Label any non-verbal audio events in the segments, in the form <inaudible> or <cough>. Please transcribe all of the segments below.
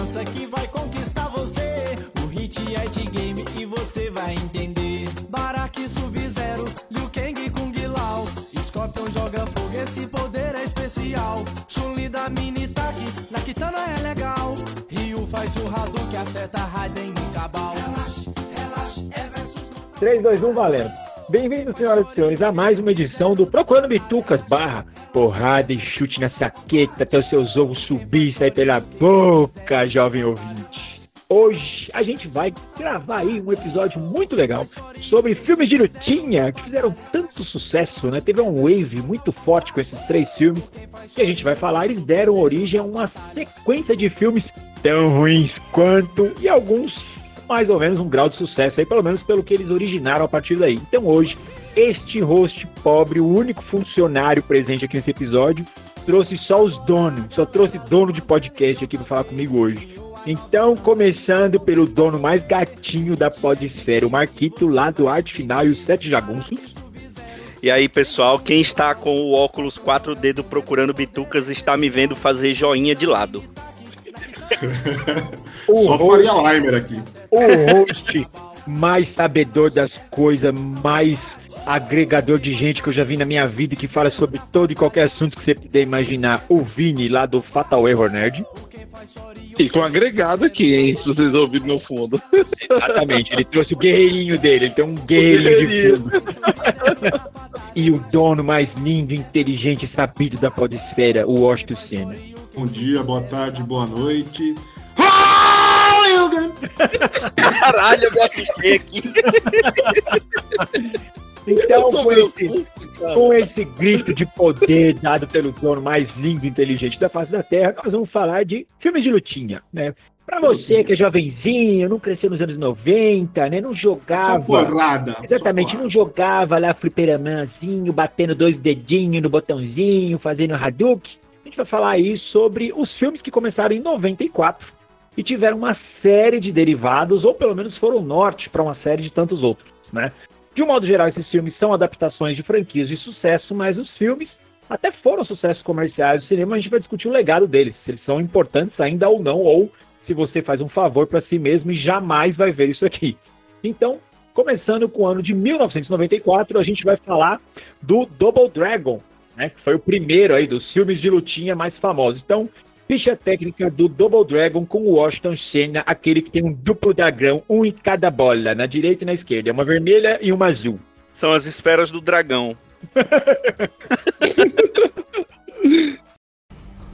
dança que vai conquistar você. O hit é de game e você vai entender. Baraki Sub-Zero, Liu Kang Kung Lao. Scorpion joga fogo, esse poder é especial. Chun-Li da mini taque, na Kitana é legal. Ryu faz o Hadouken, acerta Raiden e Cabal. Relaxa, relaxa, é versus... 3, 2, 1, valendo. Bem-vindos, senhoras e senhores, a mais uma edição do Procurando Bitucas barra porrada e chute na saqueta até os seus ovos subir e sair pela boca, jovem ouvinte. Hoje a gente vai gravar aí um episódio muito legal sobre filmes de lutinha que fizeram tanto sucesso, né? Teve um wave muito forte com esses três filmes que a gente vai falar. Eles deram origem a uma sequência de filmes tão ruins quanto e alguns mais ou menos um grau de sucesso aí, pelo menos pelo que eles originaram a partir daí. Então hoje, este host pobre, o único funcionário presente aqui nesse episódio, trouxe só os donos, só trouxe dono de podcast aqui para falar comigo hoje. Então, começando pelo dono mais gatinho da podesfera, o Marquito, lá do Arte Final e os Sete Jagunços. E aí, pessoal, quem está com o óculos 4D do Procurando Bitucas está me vendo fazer joinha de lado. Só host, Faria Limer aqui. O host mais sabedor das coisas, mais agregador de gente que eu já vi na minha vida que fala sobre todo e qualquer assunto que você puder imaginar. O Vini, lá do Fatal Error Nerd. E com agregado aqui, hein? Se vocês ouviram no fundo. Exatamente, ele trouxe o <laughs> guerreirinho dele, ele tem um guerreirinho, de fundo. e o dono mais lindo, inteligente e sabido da podesfera, o Washington Senna. Bom dia, boa tarde, boa noite. Caralho, eu me assustei aqui. <laughs> Então, com esse, com esse grito de poder dado pelo dono mais lindo e inteligente da face da Terra, nós vamos falar de filmes de lutinha, né? Pra você que é jovenzinho, não cresceu nos anos 90, né? Não jogava. Essa porrada. Exatamente, não jogava lá fliperamanzinho, batendo dois dedinhos no botãozinho, fazendo Hadouken. A gente vai falar aí sobre os filmes que começaram em 94 e tiveram uma série de derivados, ou pelo menos foram norte para uma série de tantos outros, né? De um modo geral, esses filmes são adaptações de franquias de sucesso, mas os filmes até foram sucessos comerciais do cinema, a gente vai discutir o legado deles, se eles são importantes ainda ou não, ou se você faz um favor para si mesmo e jamais vai ver isso aqui. Então, começando com o ano de 1994, a gente vai falar do Double Dragon, né, que foi o primeiro aí dos filmes de lutinha mais famosos. Então, ficha técnica do Double Dragon com o Washington Senna, aquele que tem um duplo dragão, um em cada bola, na direita e na esquerda, uma vermelha e uma azul. São as esferas do dragão. <laughs>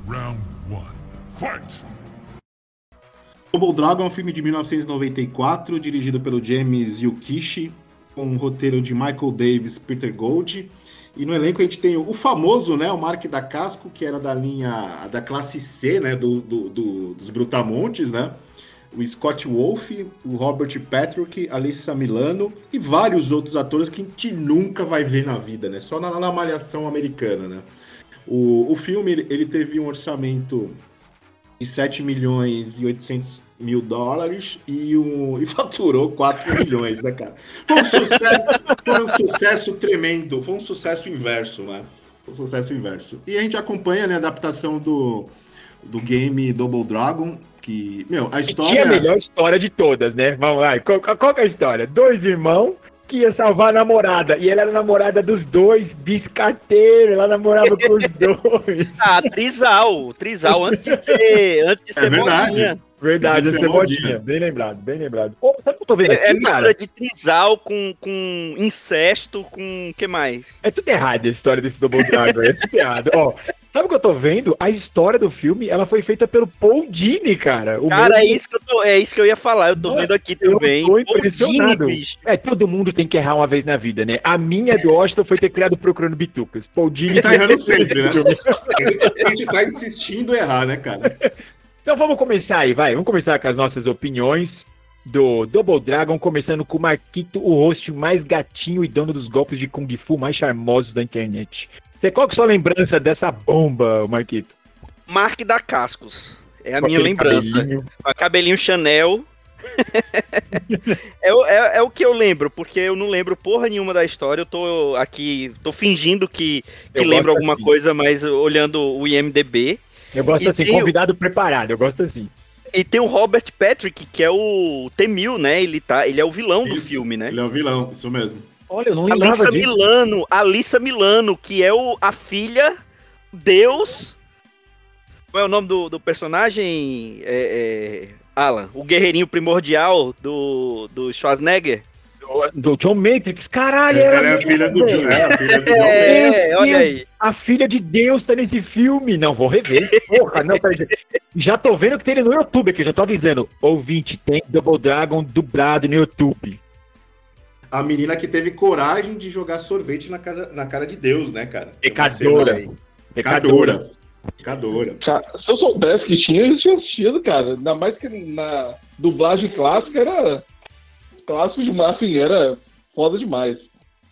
Round 1. Fight! Double Dragon é um filme de 1994, dirigido pelo James Yukishi, com um roteiro de Michael Davis Peter Gold e no elenco a gente tem o famoso, né, o Mark da Casco, que era da linha da classe C, né, do, do, do dos Brutamontes, né? O Scott Wolf, o Robert Patrick, Alissa Milano e vários outros atores que a gente nunca vai ver na vida, né? Só na, na malhação americana, né? O, o filme ele teve um orçamento de 7 milhões e 800 mil dólares e, um, <laughs> e faturou 4 milhões, né, cara? Foi um sucesso, foi um sucesso tremendo, foi um sucesso inverso, né? Foi um sucesso inverso. E a gente acompanha né, a adaptação do, do game Double Dragon, que, meu, a história... é a melhor história de todas, né? Vamos lá, qual, qual é a história? Dois irmãos que ia salvar a namorada. E ela era namorada dos dois, biscateiro, ela namorava com os <laughs> dois. Ah, Trisal, Trisal, antes de ser, antes de ser é verdade. Modinha. Verdade, essa é modinha. Bem lembrado, bem lembrado. Oh, sabe o que eu tô vendo é, aqui, É mistura de trisal com, com incesto, com o que mais? É tudo errado a história desse Double Dragon, é tudo errado. Ó, Sabe o que eu tô vendo? A história do filme, ela foi feita pelo Paul Dini, cara. O cara, mesmo... é, isso que eu tô, é isso que eu ia falar. Eu tô vendo aqui também. Eu tô impressionado. Dini, é, todo mundo tem que errar uma vez na vida, né? A minha do Washington foi ter criado Procurando Bitucas. Paul Dini... Ele tá errando sempre, né? Gente tá insistindo em errar, né, cara? <laughs> Então vamos começar aí, vai. Vamos começar com as nossas opiniões do Double Dragon, começando com o Marquito, o host mais gatinho e dono dos golpes de Kung Fu mais charmosos da internet. Você, qual que é a sua lembrança dessa bomba, Marquito? Mark da Cascos. É a com minha lembrança. Cabelinho. Cabelinho Chanel. <laughs> é, é, é, o que eu lembro, porque eu não lembro porra nenhuma da história. Eu tô aqui, tô fingindo que, que lembro alguma assim. coisa, mas olhando o IMDB. Eu gosto e assim, convidado preparado, eu gosto assim. E tem o Robert Patrick, que é o T-1000, né? Ele, tá, ele é o vilão do Isso, filme, né? Ele é o vilão, isso mesmo. Olha, eu não lembrava Alissa disso. Milano, Alissa Milano, que é o, a filha Deus. Qual é o nome do, do personagem? É, é, Alan, o guerreirinho primordial do, do Schwarzenegger. Do, John Matrix. Caralho, Ela era é a filha do velho. John. É, a filha do John. É, olha aí. A filha de Deus tá nesse filme. Não, vou rever. Porra, não, peraí. Já tô vendo que tem ele no YouTube aqui, já tô avisando. Ouvinte, tem Double Dragon dublado no YouTube. A menina que teve coragem de jogar sorvete na, casa, na cara de Deus, né, cara? Pecadora. Uma cena- Pecadora. Pecadora. Cara, se eu soubesse que tinha, eu tinha assistido, cara. Ainda mais que na dublagem clássica era. Clássico demais, assim, era foda demais.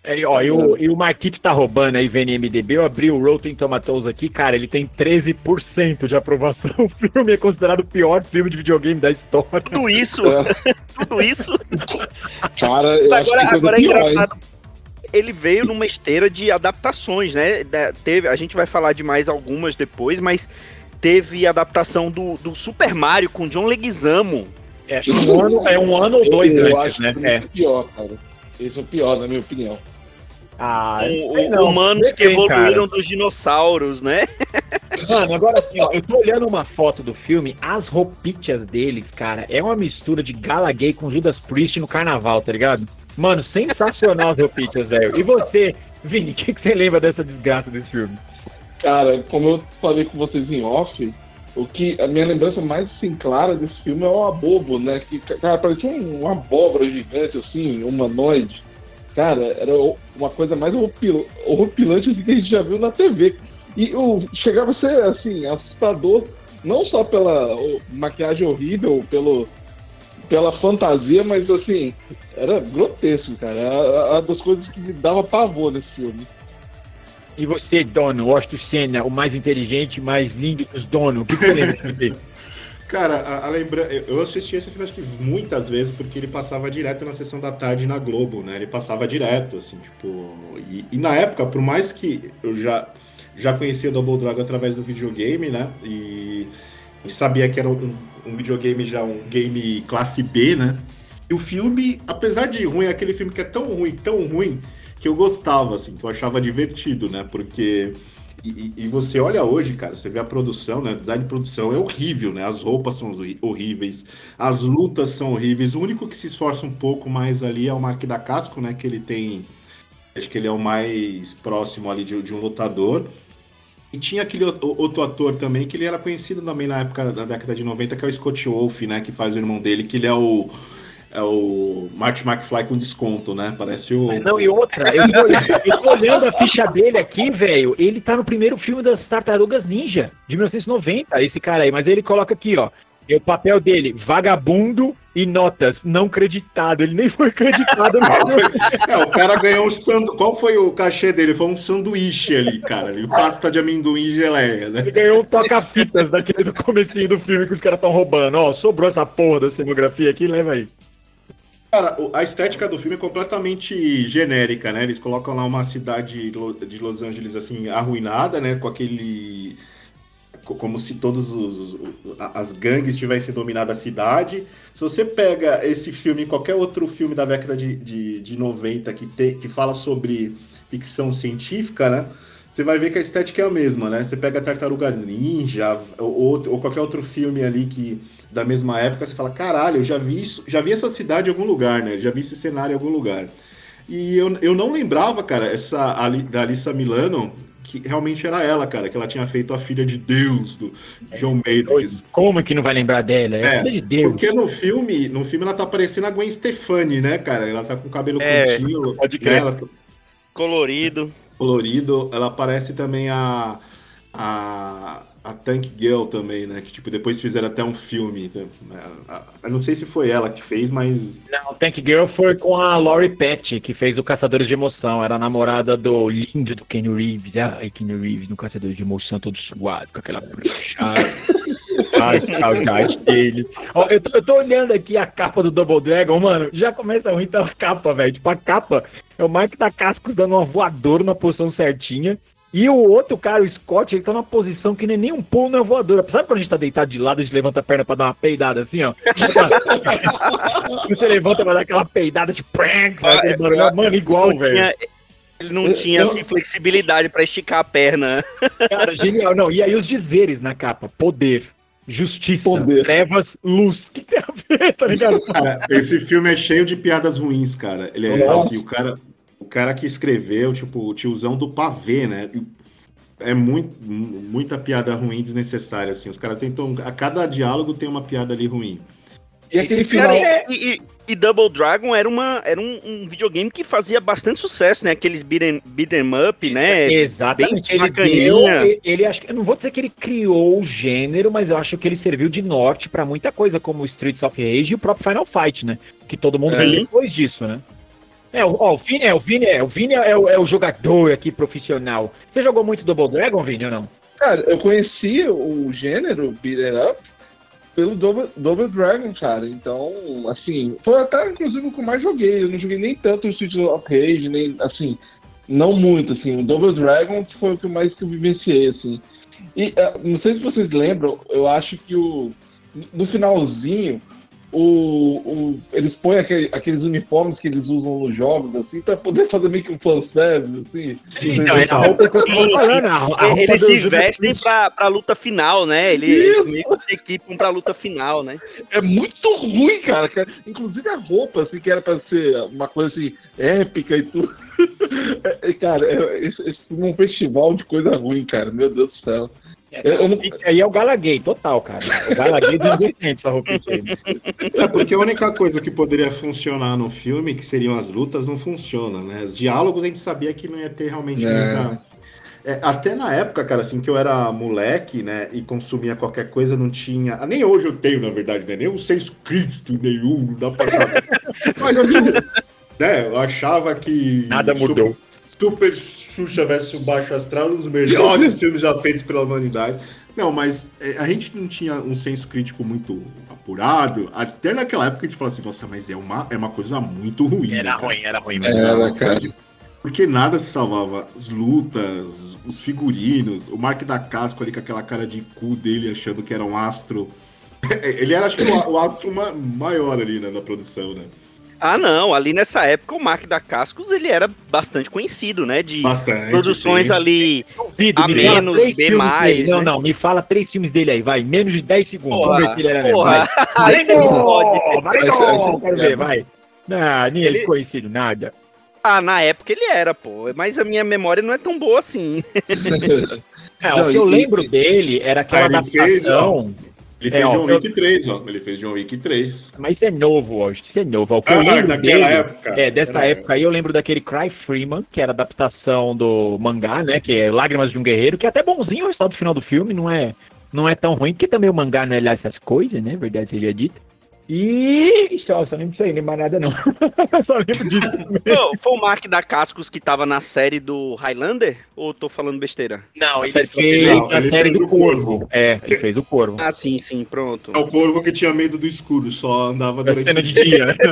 É, ó, e o, e o Marquito tá roubando aí, VNMDB. Eu abri o Rotten Tomatoes aqui, cara, ele tem 13% de aprovação. <laughs> O filme é considerado o pior filme de videogame da história. Tudo isso, É, <laughs> tudo isso. cara, eu Agora, acho que agora é pior, engraçado. Ele veio numa esteira de adaptações, né? Teve, a gente vai falar de mais algumas depois, mas teve adaptação do, do Super Mario com John Leguizamo. É um ano, é um ano ou dois eu antes, acho né? que É. é pior, cara. Esse é o pior, na minha opinião. Ah, o- não, humanos que depende, cara. evoluíram dos dinossauros, né? <laughs> Mano, agora assim, ó, eu tô olhando uma foto do filme, as roupitas deles, cara, é uma mistura de gala gay com Judas Priest no carnaval, tá ligado? Mano, sensacional as roupitas, velho. E você, Vini, o que, que você lembra dessa desgraça desse filme? Cara, como eu falei com vocês em off, o que a minha lembrança mais assim, clara desse filme é o Abobo, né? Que, cara, parecia um- uma abóbora gigante, assim, humanoide. Cara, era uma coisa mais horripil- horripilante assim, que a gente já viu na TV. E o, chegava a ser, assim, assustador, não só pela o- maquiagem horrível, pelo, pela fantasia, mas, assim, era grotesco, cara. Era uma das coisas que me dava pavor nesse filme. E você, dono, Washington Senna, o mais inteligente, mais lindo dos donos, o que, que você lembra desse filme? Cara, a, a lembra... eu assisti esse filme acho que muitas vezes porque ele passava direto na sessão da tarde na Globo, né? Ele passava direto, assim, tipo. E, e na época, por mais que eu já, já conhecia Double Dragon através do videogame, né? E, e sabia que era um, um videogame já, um game classe B, né? E o filme, apesar de ruim, é aquele filme que é tão ruim, tão ruim, que eu gostava, assim, que eu achava divertido, né? Porque. E, e- você olha hoje, cara, você vê a produção, né? Design de produção é horrível, né? As roupas são horríveis, as lutas são horríveis. O único que se esforça um pouco mais ali é o Mark da Casco, né? Que ele tem. Acho que ele é o mais próximo ali de, de um lutador. E tinha aquele outro ator também, que ele era conhecido também na época da década de 90, que é o Scott Wolf, né? Que faz o irmão dele, que ele é o. É o Marty McFly com desconto, né? Parece o. Não, e outra, eu tô, olhando, eu tô olhando a ficha dele aqui, velho. Ele tá no primeiro filme das Tartarugas Ninja, de 1990, esse cara aí. Mas ele coloca aqui, ó. E o papel dele, vagabundo e notas, não creditado. Ele nem foi creditado Ah, É, o cara ganhou um sandu... Qual foi o cachê dele? Foi um sanduíche ali, cara. ali, Pasta de amendoim e geleia, né? Ele ganhou um toca-fitas daquele do comecinho do filme que os caras estão roubando. Ó, sobrou essa porra da cenografia aqui, leva aí. Cara, a estética do filme é completamente genérica, né? Eles colocam lá uma cidade de Los Angeles, assim, arruinada, né? Com aquele... co- Como se a- as gangues tivessem dominado a cidade. Se você pega esse filme em qualquer outro filme da década de, de, de 90 que, tem, que fala sobre ficção científica, né? Você vai ver que a estética é a mesma, né? Você pega Tartaruga Ninja ou, ou, ou qualquer outro filme ali que da mesma época, você fala, caralho, eu já vi isso, já vi essa cidade em algum lugar, né? Já vi esse cenário em algum lugar. E eu, eu não lembrava, cara, essa Ali- da Alissa Milano, que realmente era ela, cara, que ela tinha feito a filha de Deus do John Matrix. Como que não vai lembrar dela? É, É, filha de Deus. Porque no filme, no filme ela tá parecendo a Gwen Stefani, né, cara? Ela tá com o cabelo É, curtinho, pode né? crer. Ela- Colorido. Colorido. Ela parece também a, a, a Tank Girl também, né? Que tipo, depois fizeram até um filme. né? A- a- Eu não sei se foi ela que fez, mas. Não, Tank Girl foi com a Laurie Patch, que fez o Caçadores de Emoção. Era a namorada do lindo do Kenny Reeves. Ai, Kenny Reeves no Caçadores de Emoção, todo suado, com aquela. <laughs> Ai, que saudade dele. Ó, eu, tô, eu tô olhando aqui a capa do Double Dragon, mano. Já começa ruim tá a capa, velho. Tipo, a capa é o Mike da Cascos dando uma voadora na posição certinha. E o outro cara, o Scott, ele tá numa posição que nem, nem um pulo na voadora. Sabe quando a gente tá deitado de lado, a gente levanta a perna pra dar uma peidada assim, ó? <laughs> Você levanta pra dar aquela peidada de prank, Ah, mano, é, mano, igual, Não velho. tinha- ele não Eu- tinha eu- assim, flexibilidade pra esticar a perna. Cara, genial. Não, e aí os dizeres na capa: poder, justiça, Poder. trevas, luz. O que tem a ver, tá ligado? <laughs> Cara, esse filme é cheio de piadas ruins, cara. Ele é Nossa. assim, o cara, o cara que escreveu, tipo, o tiozão do pavê, né? É muito, muita piada ruim desnecessária, assim. Os caras tentam. A cada diálogo tem uma piada ali ruim. E aquele final. Cara, é- e, e- e Double Dragon era, uma, era um, um videogame que fazia bastante sucesso, né? Aqueles beat'em beat 'em up, né? Exatamente. bem Ele, deu, ele, ele acho que eu não vou dizer que ele criou o gênero, mas eu acho que ele serviu de norte pra muita coisa, como o Streets of Rage e o próprio Final Fight, né? Que todo mundo É. veio depois disso, né? É, o- ó, o Vini, é, o Vini, é, o Vini é, o, é o jogador aqui profissional. Você jogou muito Double Dragon, Vini, ou não? Cara, eu conheci o gênero Beat'em Up pelo Double, Double Dragon, cara. Então, assim, foi até inclusive o que eu mais joguei. Eu não joguei nem tanto o Street of Rage, nem assim, não muito, assim. O Double Dragon foi o que mais que eu vivenciei, assim. E ah, não sei se vocês lembram, eu acho que o no finalzinho o, o- eles põem aquele- aqueles uniformes que eles usam nos jogos, assim, pra poder fazer meio que um fanservice, assim. Sim, Então, é a roupa que eu tô Sim, sim. falando. A, a roupa Eles se vestem pra, pra luta final, né? Eles, eles meio que se equipam pra luta final, né? É muito ruim, cara. Inclusive a roupa, assim, que era pra ser uma coisa assim, épica e tudo. <laughs> É, é, cara, esse, esse é um festival de coisa ruim, cara. Meu Deus do céu. Eu- eu não- Aí é o Galaguei, total, cara. O Galaguei dos 80, essa roupa aí. É porque a única coisa que poderia funcionar no filme, que seriam as lutas, não funciona, né? Os diálogos a gente sabia que não ia ter realmente É. muita. É, até na época, cara, assim, que eu era moleque, né, e consumia qualquer coisa, não tinha. ah, Nem hoje eu tenho, na verdade, né? Nem um senso crítico nenhum, não dá pra saber. <laughs> Mas eu tinha. Né, eu achava que. Nada mudou. Super Xuxa versus Baixo Astral, um dos melhores filmes já feitos pela humanidade. Não, mas é, a gente não tinha um senso crítico muito apurado. Até naquela época a gente falava assim, nossa, mas é uma, é uma coisa muito ruim. né, Era cara? ruim, era ruim. Era, mesmo. cara. Porque nada se salvava. As lutas, os figurinos, o Mark da Casco ali com aquela cara de cu dele achando que era um astro. <laughs> Ele era, acho que, o, o astro ma- maior ali né, na produção, né? Ah, não. Ali nessa época, o Mark da Cascos, ele era bastante conhecido, né? De Bastante. produções sim. ali. Duvido, A menos, B mais, dele. Não, né? não, me fala três filmes dele aí, vai. Menos de 10 segundos. Porra, Vamos ver se ele era porra. Vai. Não pode. Vai, não, quero ver, vai. Não, nem ele Ele- conhecido, nada. Ah, na época ele era, pô. Mas a minha memória não é tão boa assim. <laughs> É, Não, o que eu e- lembro dele era aquela ele fez, adaptação. Ele É, fez ó, John eu- Wick 3, ó. Ele fez John Wick 3. Mas isso é novo, ó. Isso é novo. ó. Eu Ah, daquela dele, época. É, dessa Daquela época aí eu lembro daquele Cry Freeman, que era adaptação do mangá, né? Que é Lágrimas de um Guerreiro, que é até bonzinho o resultado do final do filme, não é, não é tão ruim, porque também o mangá não é lá essas coisas, né? Verdade seja dita. E só, só lembro disso aí, nem mais nada não. <laughs> só lembro disso. <laughs> Pô, Foi o Mark da Cascos que tava na série do Highlander? Ou tô falando besteira? Não, ele série fez Não, a ele série fez do o Corvo. Corvo. É, ele fez o Corvo. Ah, sim, sim, pronto. É o corvo que tinha medo do escuro, só andava Da durante o dia. <laughs>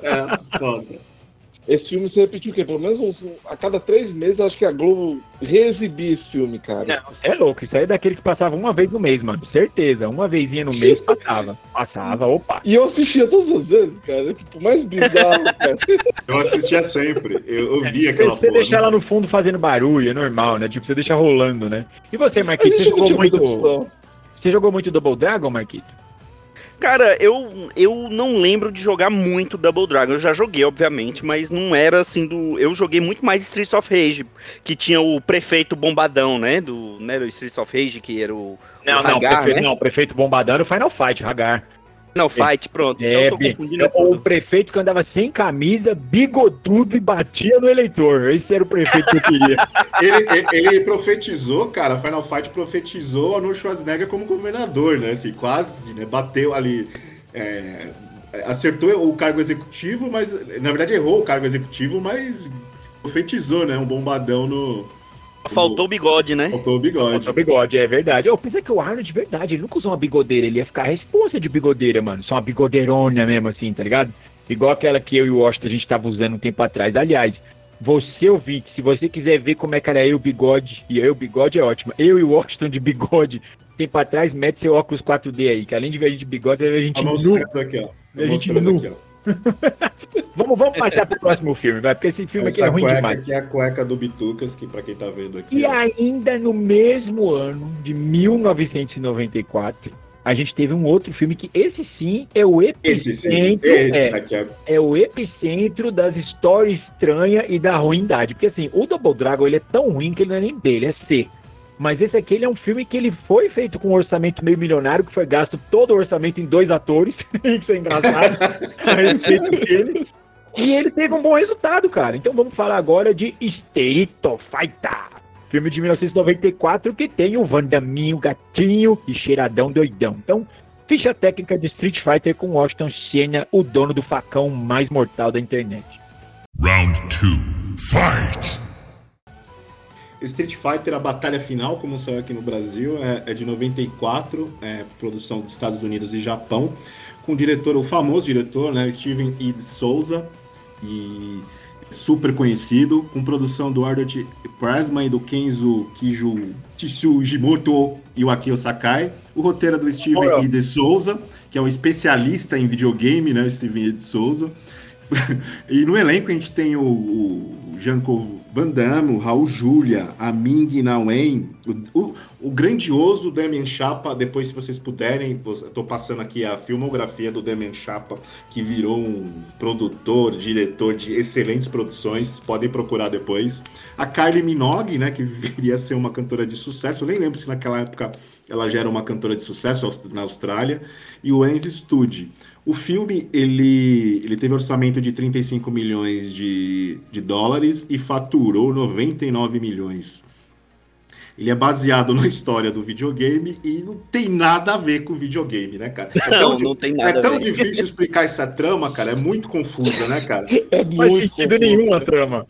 É, foda. Esse filme se repetiu o quê? Pelo menos uns- a cada três meses, acho que a Globo reexibia esse filme, cara. Não, é louco. Isso aí é daquele que passava uma vez no mês, mano. Certeza. Uma vezinha no mês passava. Passava, opa. E eu assistia todas as vezes, cara. É tipo, mais bizarro, <laughs> cara. Eu assistia sempre. Eu, eu via Você, aquela você porra. deixar lá no fundo fazendo barulho, é normal, né? Tipo, você deixa rolando, né? E você, Marquito, você jogou muito. opção. Você jogou muito Double Dragon, Marquito? Cara, eu, eu não lembro de jogar muito Double Dragon. Eu já joguei, obviamente, mas não era assim do. Eu joguei muito mais Streets of Rage, que tinha o prefeito bombadão, né? Do, né, do Streets of Rage, que era o. Não, o não, Hagar, prefeito, né? não, prefeito bombadão era o Final Fight, Hagar. Não, Fight, pronto. Então É, eu tô confundindo o tudo. prefeito que andava sem camisa, bigodudo e batia no eleitor. Esse era o prefeito que eu queria. <laughs> Ele, ele, ele profetizou, cara, Final Fight profetizou Arnold Schwarzenegger como governador, né? Assim, quase, né? Bateu ali. é, acertou o cargo executivo, mas na verdade errou o cargo executivo, mas profetizou, né? Um bombadão no. Faltou o bigode, né? Faltou o bigode. Faltou bigode, é verdade. Eu pensei que o Arnold, de verdade, ele nunca usou uma bigodeira. Ele ia ficar a responsa de bigodeira, mano. Só uma bigodeirona mesmo, assim, tá ligado? Igual aquela que eu e o Washington a gente tava usando um tempo atrás. Aliás, Você ouvinte, se você quiser ver como é que era eu, bigode, e eu, bigode é ótimo. Eu e o Washington de bigode, tempo atrás, mete seu óculos 4D aí, que além de ver a gente de bigode, a gente Tá nu. mostrando aqui, ó. Gente mostrando nu. aqui, ó. <laughs> Vamos, vamos passar pro próximo filme, vai, porque esse filme aqui é Essa ruim cueca demais. aqui é a cueca do Bitucas, que pra quem tá vendo aqui. E ó. ainda no mesmo ano de 1994, a gente teve um outro filme que esse sim é o sim, epicentro, esse é, é o epicentro das histórias estranhas e da ruindade. Porque assim, o Double Dragon ele é tão ruim que ele não é nem B, ele é C. Mas esse aqui é um filme que ele foi feito com um orçamento meio milionário, que foi gasto todo o orçamento em dois atores. <laughs> Isso é engraçado. a respeito dele. E ele teve um bom resultado, cara. Então vamos falar agora de Street Fighter. Filme de 1994 que tem o Vandaminho, gatinho e cheiradão doidão. Então, ficha técnica de Street Fighter com Washington Senna, o dono do facão mais mortal da internet. Round two. Fight! Street Fighter, a batalha final, como saiu aqui no Brasil, é, é de 94, é produção dos Estados Unidos e Japão, com o diretor, o famoso diretor, né, Steven E. Souza, e super conhecido, com produção do Albert Pressman e do Kenzo Kiju Tsujimoto e o Akio Sakai, o roteiro é do Steven. E. de Souza, que é um especialista em videogame, né, Steven E. de Souza, <laughs> e no elenco a gente tem o, o Jean-Claude Van Damme, o Raul Julia, a Ming Na Wen, o, o, o grandioso Demian Chapa. Depois, se vocês puderem, estou passando aqui a filmografia do Demian Chapa, que virou um produtor, diretor de excelentes produções. Podem procurar depois. A Kylie Minogue, né, que <laughs> viria a ser uma cantora de sucesso. Eu nem lembro se naquela época ela já era uma cantora de sucesso na Austrália. E o Enzo Stude. O filme ele, ele teve orçamento de 35 milhões de, de dólares e faturou 99 milhões. Ele é baseado <laughs> na história do videogame e não tem nada a ver com videogame, né, cara? É <laughs> Não, di- não tem nada É tão a ver. difícil explicar essa trama, cara. É muito confusa, né, cara? <laughs> É Não faz muito sentido confuso. nenhum a trama.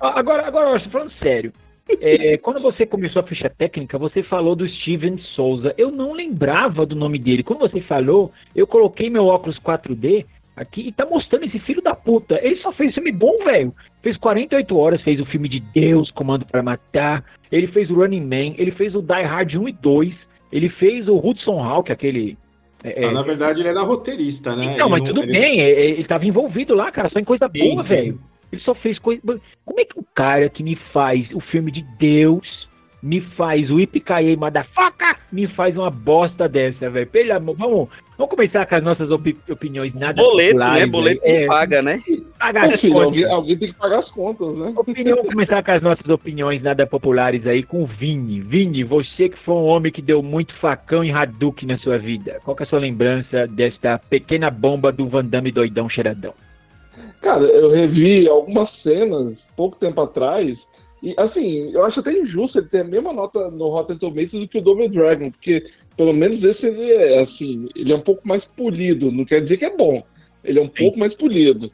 Agora, agora, falando sério, é, quando você começou a ficha técnica, você falou do Steven Souza. Eu não lembrava do nome dele. Quando você falou, eu coloquei meu óculos 4D aqui e tá mostrando esse filho da puta. Ele só fez filme bom, velho. Fez 48 horas, fez o filme de Deus, Comando para Matar. Ele fez o Running Man, ele fez o Die Hard 1 e 2. Ele fez o Hudson Hawk, aquele. é, Ah, na verdade, ele era roteirista, né? Então, Ele mas não- tudo ele- bem, é- é- ele tava envolvido lá, cara, só em coisa Sim, boa, velho. Ele só fez coisa. Como é que o cara que me faz o filme de Deus, me faz o Ipicaê Madafaca, me faz uma bosta dessa, velho? Pelo amor, vamos, vamos começar com as nossas opi- opiniões nada Boleto, né? populares, Boleto é, paga, né? pagar aqui, Alguém, ó. alguém tem que pagar as contas, né? Opinião, vamos começar com as nossas opiniões nada populares aí com o Vini. Vini, você que foi um homem que deu muito facão e Hadouken na sua vida. Qual que é a sua lembrança desta pequena bomba do Van Damme doidão cheiradão? Cara, eu revi algumas cenas pouco tempo atrás. E assim, eu acho até injusto ele ter a mesma nota no Rotten Tomatoes do que o Double Dragon, porque pelo menos esse ele é assim, ele é um pouco mais polido, não quer dizer que é bom. Ele é um pouco mais polido.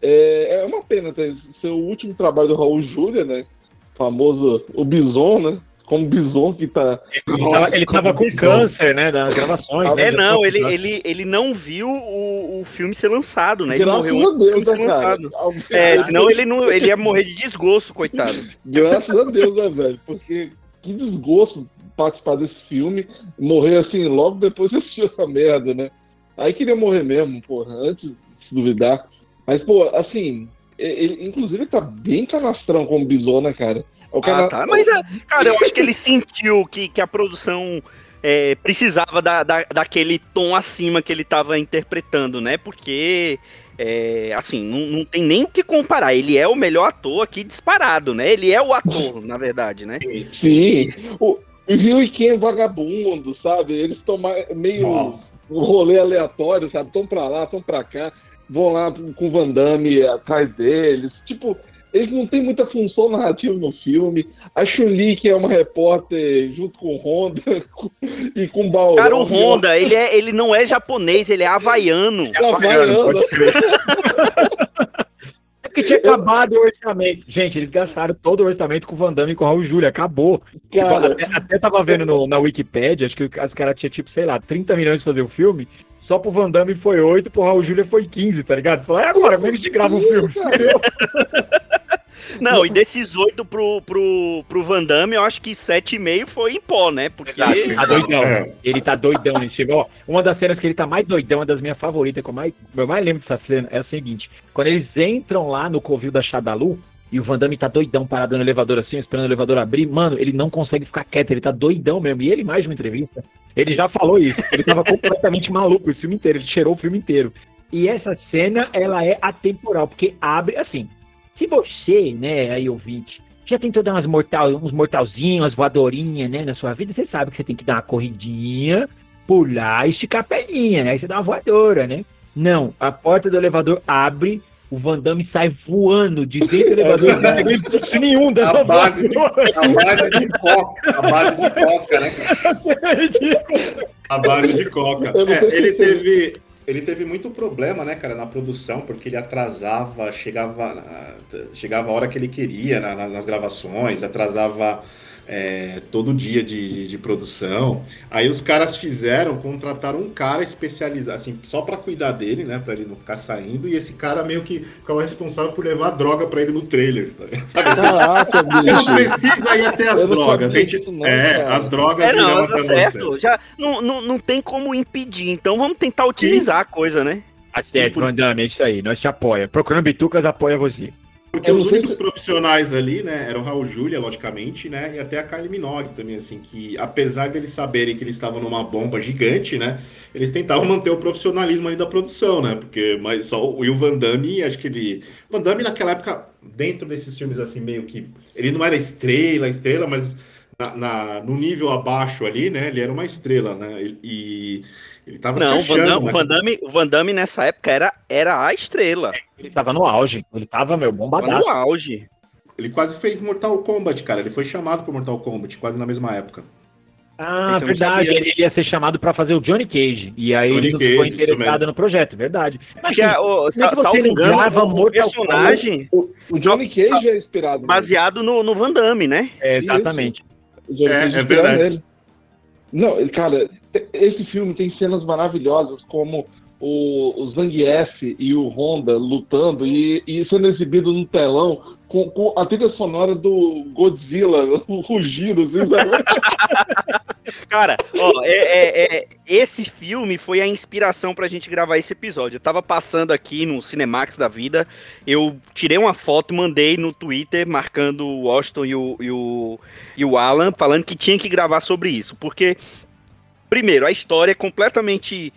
É, é uma pena ter ser o último trabalho do Raul Júlia, né? Famoso o Bison, né? Como Bison que tá. Ele Nossa, tava, ele tava com câncer, né, das gravações. É, não, ele, ele, ele não viu o, o filme ser lançado, né? Ele Graças morreu antes do filme ser né, cara? lançado. É, senão ele, não, ele ia morrer de desgosto, coitado. Graças a Deus, né, velho? Porque que desgosto participar desse filme, morrer assim, logo depois de assistir essa merda, né? Aí queria morrer mesmo, porra, antes de se duvidar. Mas, pô, assim, ele, inclusive tá bem canastrão como Bison, né, cara? Ah, tá. Mas, é, cara, eu acho que ele <laughs> sentiu que, que a produção é, precisava da, da, daquele tom acima que ele tava interpretando, né? Porque, é, assim, não, não tem nem o que comparar. Ele é o melhor ator aqui disparado, né? Ele é o ator, na verdade, né? Sim, o, o Rio e quem é vagabundo, sabe? Eles estão meio Nossa. um rolê aleatório, sabe? Estão pra lá, estão pra cá, vão lá com o Van Damme atrás deles. Tipo, eles não têm muita função narrativa no filme. A Chun-Li, que é uma repórter junto com o Honda <laughs> e com o Balrog. Cara, o Honda, ele, é, ele não é japonês, ele é havaiano. Pode crer. É porque tinha acabado o orçamento. Gente, eles gastaram todo o orçamento com o Van Damme e com o Raul Júlia. Acabou. Tipo, Cara, até, até tava vendo no- na Wikipedia, acho que os caras tinham, tipo, sei lá, 30 milhões de fazer o filme. Só pro Van Damme foi 8, pro Raul Júlia foi 15, tá ligado? Falei, "É agora, como é que a gente grava o filme? <laughs> Não, e desses oito pro, pro, pro Van Damme, eu acho que sete e meio foi em pó, né? Porque. Ele tá doidão. É. Ele tá doidão nesse filme. Ó, uma das cenas que ele tá mais doidão, uma das minhas favoritas, que eu mais, eu mais lembro dessa cena, é a seguinte. Quando eles entram lá no covil da Shadalu, e o Van Damme tá doidão parado no elevador assim, esperando o elevador abrir, mano, ele não consegue ficar quieto, ele tá doidão mesmo. E ele, mais de uma entrevista, ele já falou isso. Ele tava <laughs> completamente maluco o filme inteiro, ele cheirou o filme inteiro. E essa cena, ela é atemporal, porque abre, assim, se você, né, aí ouvinte, já tentou dar umas mortal, uns mortalzinhos, umas voadorinhas, né, na sua vida, você sabe que você tem que dar uma corridinha, pular e esticar a perninha, né, aí você dá uma voadora, né. Não, a porta do elevador abre, o Van Damme sai voando de dentro do <laughs> elevador, não tem nenhum dessa A base, de, a base de coca. A base de coca, né? <laughs> A base de coca. É, ele teve. Ele teve muito problema, né, cara, na produção, porque ele atrasava, chegava, chegava a hora que ele queria na- na- nas gravações, atrasava é, todo dia de, de produção. Aí os caras fizeram, contrataram um cara especializado, assim, só pra cuidar dele, né, pra ele não ficar saindo, e esse cara meio que ficava responsável por levar droga pra ele no trailer, tá sabe assim? Caraca, Não precisa ir até as Eu drogas. gente, não, é, cara. as drogas É, não, tá até certo. você. Já não, não, não tem como impedir, então vamos tentar otimizar a coisa, né? Tá certo, Van Damme, é isso aí, nós te apoia. Procurando Bitucas, apoia você. Porque não os únicos profissionais ali, né, eram o Raul Júlia, logicamente, né, e até a Kylie Minogue também, assim, que apesar deles saberem que eles estavam numa bomba gigante, né, eles tentavam manter o profissionalismo ali da produção, né, porque mas só o Will Van Damme, acho que ele... Van Damme naquela época, dentro desses filmes, assim, meio que... Ele não era estrela, estrela, mas na, na- no nível abaixo ali, né, ele era uma estrela, né, e... e ele tava Não, o se Van, achando, Damme, né? o, Van Damme, o Van Damme nessa época era, era a estrela. Ele tava no auge, ele tava, meu, Tava bombadaço. no auge. Ele quase fez Mortal Kombat, cara, ele foi chamado pro Mortal Kombat, quase na mesma época. Ah, Esse verdade, ele ia ser chamado pra fazer o Johnny Cage. E aí Johnny ele não Cage, foi interessado no projeto, verdade. Mas, Porque, assim, o, é sa- salvo não engano, o personagem O, o Johnny Cage é inspirado. baseado no, no Van Damme, né? é, exatamente. É, é verdade. Não, cara, esse filme tem cenas maravilhosas, como o, o Zangief e o Honda lutando e, e sendo exibido no telão com, com a trilha sonora do Godzilla <laughs> rugindo, assim? Cara, ó, é, é- é- esse filme foi a inspiração pra gente gravar esse episódio. Eu tava passando aqui no Cinemax da vida, eu tirei uma foto, mandei no Twitter, marcando o Washington e o, e o, e o Alan, falando que tinha que gravar sobre isso. Porque, primeiro, a história é completamente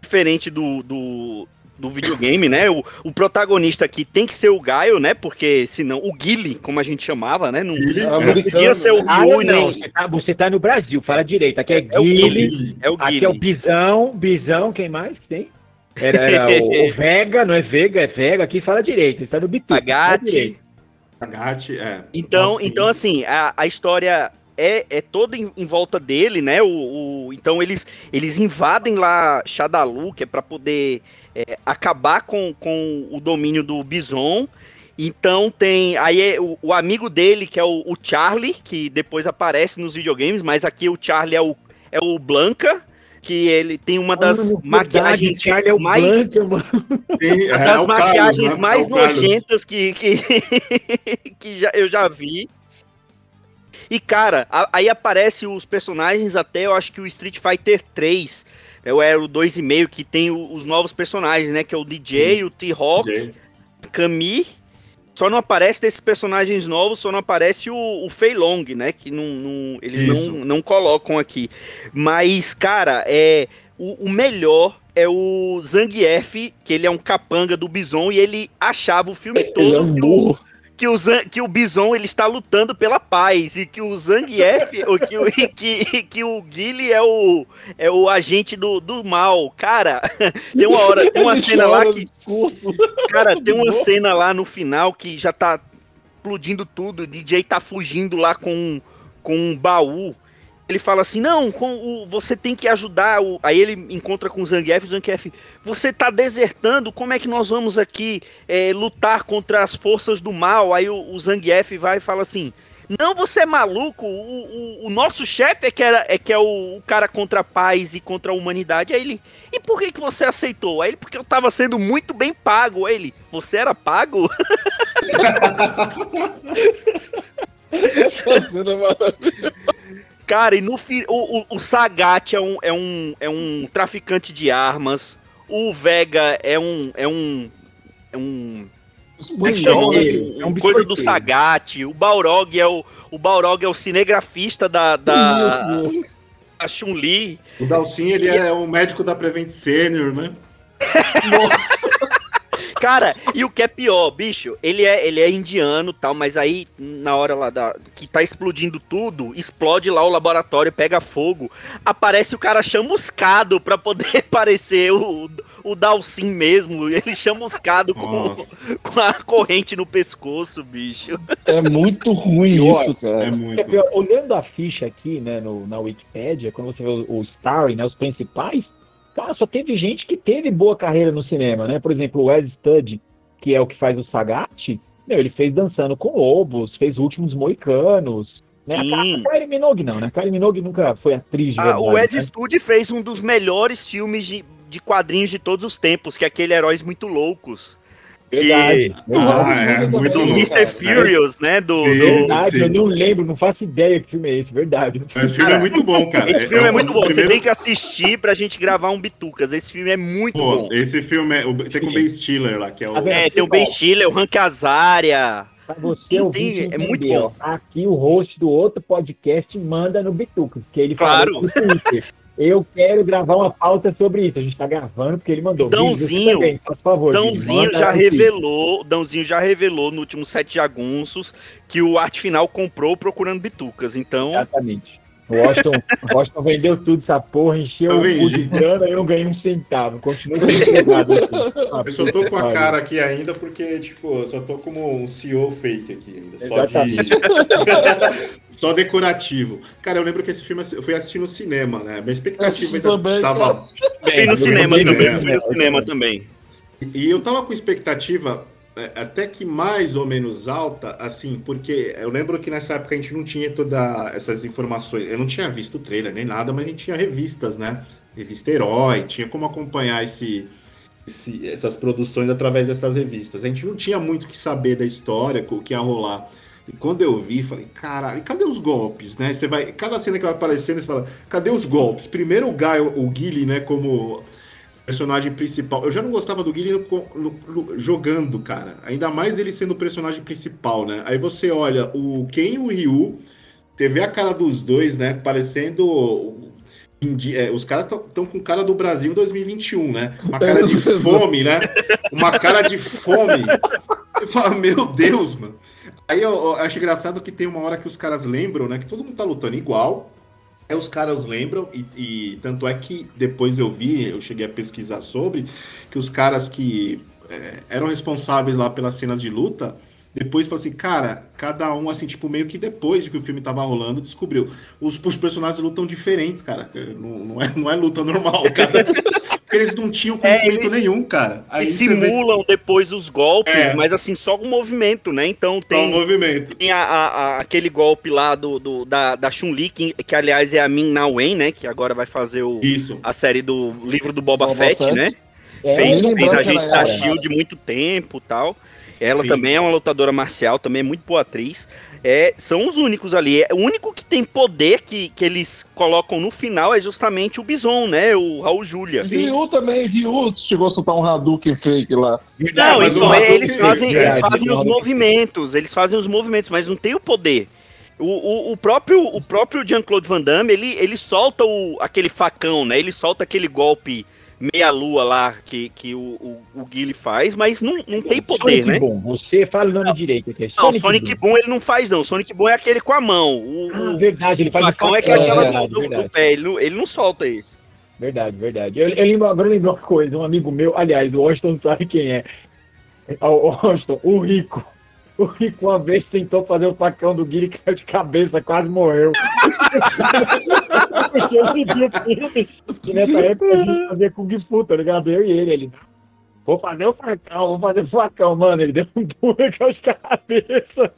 diferente do, do, do videogame, né? O, o protagonista aqui tem que ser o Gaio, né? Porque senão, o Guile, como a gente chamava, né? Não, não Americano, podia ser o Ah, Ryu, não, você tá, você tá no Brasil, fala direito. Aqui é, É o Guile. É o aqui Guile. é o Bisão, Bisão, quem mais tem? Era, era o, o <laughs> Vega, não é Vega, é Vega, aqui fala direito, você tá no fala Agate. Agate, é. Então, Nossa, então assim, a, a história é, é toda em, em volta dele, né? O, o- então eles, eles invadem lá Shadalu, que é para poder é, acabar com, com o domínio do Bison. Então tem aí é o, o amigo dele que é o, o Charlie, que depois aparece nos videogames, mas aqui o Charlie é o, é o Blanca, que ele tem uma das Mano, maquiagens verdade, Charlie é o mais Blanca, mano. Sim, é, <laughs> uma é das o Carlos, maquiagens né? mais É Carlos. nojentas que, que, <laughs> que já, eu já vi. E, cara, a- aí aparece os personagens até, eu acho que o Street Fighter 3, é o- o 2,5, que tem o- os novos personagens, né? Que é o DJ, o T-Hawk, Gente, Kami. Só não aparece desses personagens novos, só não aparece o, o Fei Long, né? Que não, não- eles Isso. não, não colocam aqui. Mas, cara, é o, o melhor é o Zangief, que ele é um capanga do Bison e ele achava o filme Ele é todo um o, burro. Que, o Zan- que o Bison ele está lutando pela paz e que o Zangief, ou que, o- <laughs> que, que o Guile é o, é o agente do, do mal. Cara, <laughs> tem uma hora, tem uma cena lá que. Cara, <laughs> tem uma cena lá no final que já tá explodindo tudo. O DJ tá fugindo lá com, com um baú. Ele fala assim: Não, o, você tem que ajudar. O... Aí ele encontra com o Zangief. O Zangief, você tá desertando. Como é que nós vamos aqui é, lutar contra as forças do mal? Aí o, o Zangief vai e fala assim: Não, você é maluco. O, o, o nosso chefe é que, era, é que é o, o, cara contra a paz e contra a humanidade. Aí ele, e por que, que você aceitou? Aí ele, porque eu tava sendo muito bem pago. Aí ele, você era pago? <laughs> <laughs> Cara, e no fim, o, o, o Sagat é um, é, um, é um traficante de armas. O Vega é um. É um. É um. Como é que chama? É um coisa do Sagat. O Balrog é o. O Balrog é o cinegrafista da. da a Chun-Li. O Dalcin, ele é o médico da Prevent Senior, né? Cara, e o que é pior, bicho, ele é, ele é indiano tal, mas aí, na hora lá da, que tá explodindo tudo, explode lá o laboratório, pega fogo, aparece o cara chamuscado pra poder <laughs> parecer o, o Dalcin mesmo. Ele chamuscado com, com a corrente no pescoço, bicho. É muito ruim isso, cara. É muito. Olhando a ficha aqui, né, no, na Wikipedia, quando você vê o, o Starry, né, os principais, Cara, só teve gente que teve boa carreira no cinema, né? Por exemplo, o Wes Studd, que é o que faz o Sagat, meu, ele fez Dançando com Lobos, fez Últimos Moicanos, né? A, a Kylie Minogue não, né? A Kylie Minogue nunca foi atriz de ah, verdade, O Wes né? Studd fez um dos melhores filmes de, de quadrinhos de todos os tempos, que é aquele Heróis Muito Loucos. Verdade. Que... Ah, é, muito Mr. Furious, né? Do, sim, do... Verdade, sim. eu não lembro, não faço ideia que filme é esse, verdade. Esse filme é muito bom, cara. Esse filme é, é muito bom. Você tem que assistir pra gente gravar um Bitucas. Esse filme é muito Pô, bom. Esse filme é. Tem com o Ben Stiller lá, que é o. É, tem o Ben Stiller, o Hank Azaria. Pra você ouvir, é muito bom. Aqui o host do outro podcast manda no Bitucas, que ele claro. fala no Twitter. <laughs> Eu quero gravar uma pauta sobre isso. A gente tá gravando porque ele mandou. Dãozinho, também, por favor. Dãozinho já revelou, Dãozinho já revelou no último sete jagunços que o arte final comprou procurando bitucas. Então. Exatamente. O Washington, o Washington vendeu tudo essa porra, encheu o cu de grana e eu ganhei um centavo. Continua desempregado. Assim. Eu só tô com a cara aqui ainda porque, tipo, eu só tô como um CEO fake aqui ainda. Só de. <laughs> só decorativo. Cara, eu lembro que esse filme eu fui assistir no cinema, né? Minha expectativa ainda também, tava. Bem, no cinema também, fui no cinema também. E eu tava com expectativa é, até que mais ou menos alta, assim, porque eu lembro que nessa época a gente não tinha todas essas informações. Eu não tinha visto o trailer nem nada, mas a gente tinha revistas, né? Revista Herói, tinha como acompanhar esse, esse, essas produções através dessas revistas. A gente não tinha muito que saber da história, o que ia rolar. E quando eu vi, falei, caralho, cadê os golpes, né? Você vai, cada cena que vai aparecendo, você fala, cadê os golpes? Primeiro o Guy, o Gilly, né, como personagem principal. Eu já não gostava do Guilherme jogando, cara. Ainda mais ele sendo o personagem principal, né? Aí você olha o Ken e o Ryu, você vê a cara dos dois, né? Parecendo. É, os caras estão com cara do Brasil 2021, né? Uma cara de <laughs> fome, né? Uma cara de fome. Eu falo, meu Deus, mano. Aí eu, eu acho engraçado que tem uma hora que os caras lembram, né? Que todo mundo tá lutando igual é, os caras lembram, e, e, tanto é que depois eu vi, eu cheguei a pesquisar sobre, que os caras que é, eram responsáveis lá pelas cenas de luta, depois falou assim, cara, cada um, assim, tipo, meio que depois de que o filme tava rolando, descobriu. Os, os personagens lutam diferentes, cara. Não, não, é, não é luta normal. <laughs> Cada, porque eles não tinham é, conhecimento é, nenhum, cara. Aí eles simulam vê... depois os golpes, é. mas assim, só o movimento, né? Então tem. Só o movimento. Tem a, a, aquele golpe lá do, do da, da Chun-Li, que, que, aliás é a Min Na Wen, né? Que agora vai fazer o, Isso. a série do livro do Boba, Boba Fett, Fett, né? É, fez, fez a gente da Shield muito tempo tal. Ela Sim. também é uma lutadora marcial, também é muito boa atriz. É, são os únicos ali. É, o único que tem poder que, que eles colocam no final é justamente o Bison, né? O Raul Júlia. Ryu também, Ryu chegou a soltar um Hadouken fake lá. Não, então, eles fazem, eles fazem os movimentos, eles fazem os movimentos, mas não tem o poder. O, o, o, próprio, o próprio Jean-Claude Van Damme, ele, ele solta o, aquele facão, né? Ele solta aquele golpe meia-lua lá que, que o, o, o Guile faz, mas não, não tem poder, Sonic né? Boom. Você fala o nome não. direito aqui. É Sonic não, Sonic Boom. Boom ele não faz, não. Sonic Boom é aquele com a mão. O, ah, verdade, ele faz o facão é, que é aquela é, do, do, do, pé. Ele não, ele não solta isso. Verdade, verdade. Eu, eu lembro, agora eu lembro uma coisa, um amigo meu, aliás, o Washington sabe quem é. O Washington, o Rico. O Rico uma vez tentou fazer o facão do Guilherme caiu de cabeça, quase morreu. Porque ele viu filme que nessa época a gente fazia Kung Fu, tá ligado? Eu e ele, ele. Vou fazer o facão, vou fazer o facão, mano. Ele deu um duro com as cabeças.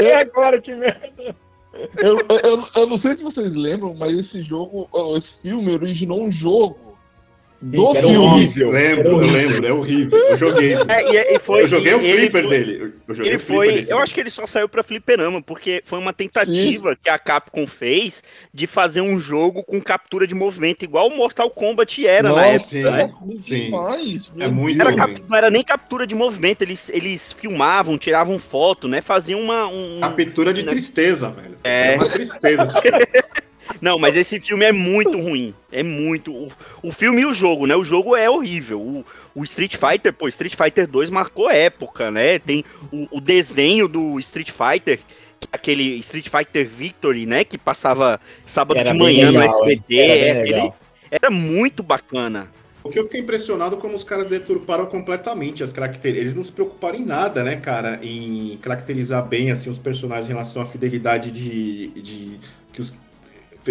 E <laughs> agora, que merda. Eu, eu, eu não sei se vocês lembram, mas esse jogo, esse filme originou um jogo do Era filme. horrível. lembro, Era eu lembro, é horrível. Eu joguei. <laughs> É, e, e foi, eu joguei o e flipper foi- dele. Eu joguei Ele o flipper foi, eu acho que ele só saiu pra fliperama, porque foi uma tentativa que a Capcom fez de fazer um jogo com captura de movimento, igual o Mortal Kombat era na Nossa, época, sim. né? Sim. É muito Era cap- não era nem captura de movimento, eles, eles filmavam, tiravam foto, né? Faziam uma. Um... Captura de né? tristeza, velho. É. É uma tristeza. <laughs> Não, mas esse filme é muito ruim. É muito. O, o filme e o jogo, né? O jogo é horrível. O, o Street Fighter, pô, Street Fighter 2 marcou época, né? Tem o, o desenho do Street Fighter, é aquele Street Fighter Victory, né? Que passava sábado Era de manhã no legal, SBT. hein? Era é aquele- era muito bacana. O que eu fiquei impressionado como os caras deturparam completamente as características. Eles não se preocuparam em nada, né, cara, em caracterizar bem assim os personagens em relação à fidelidade de, de que os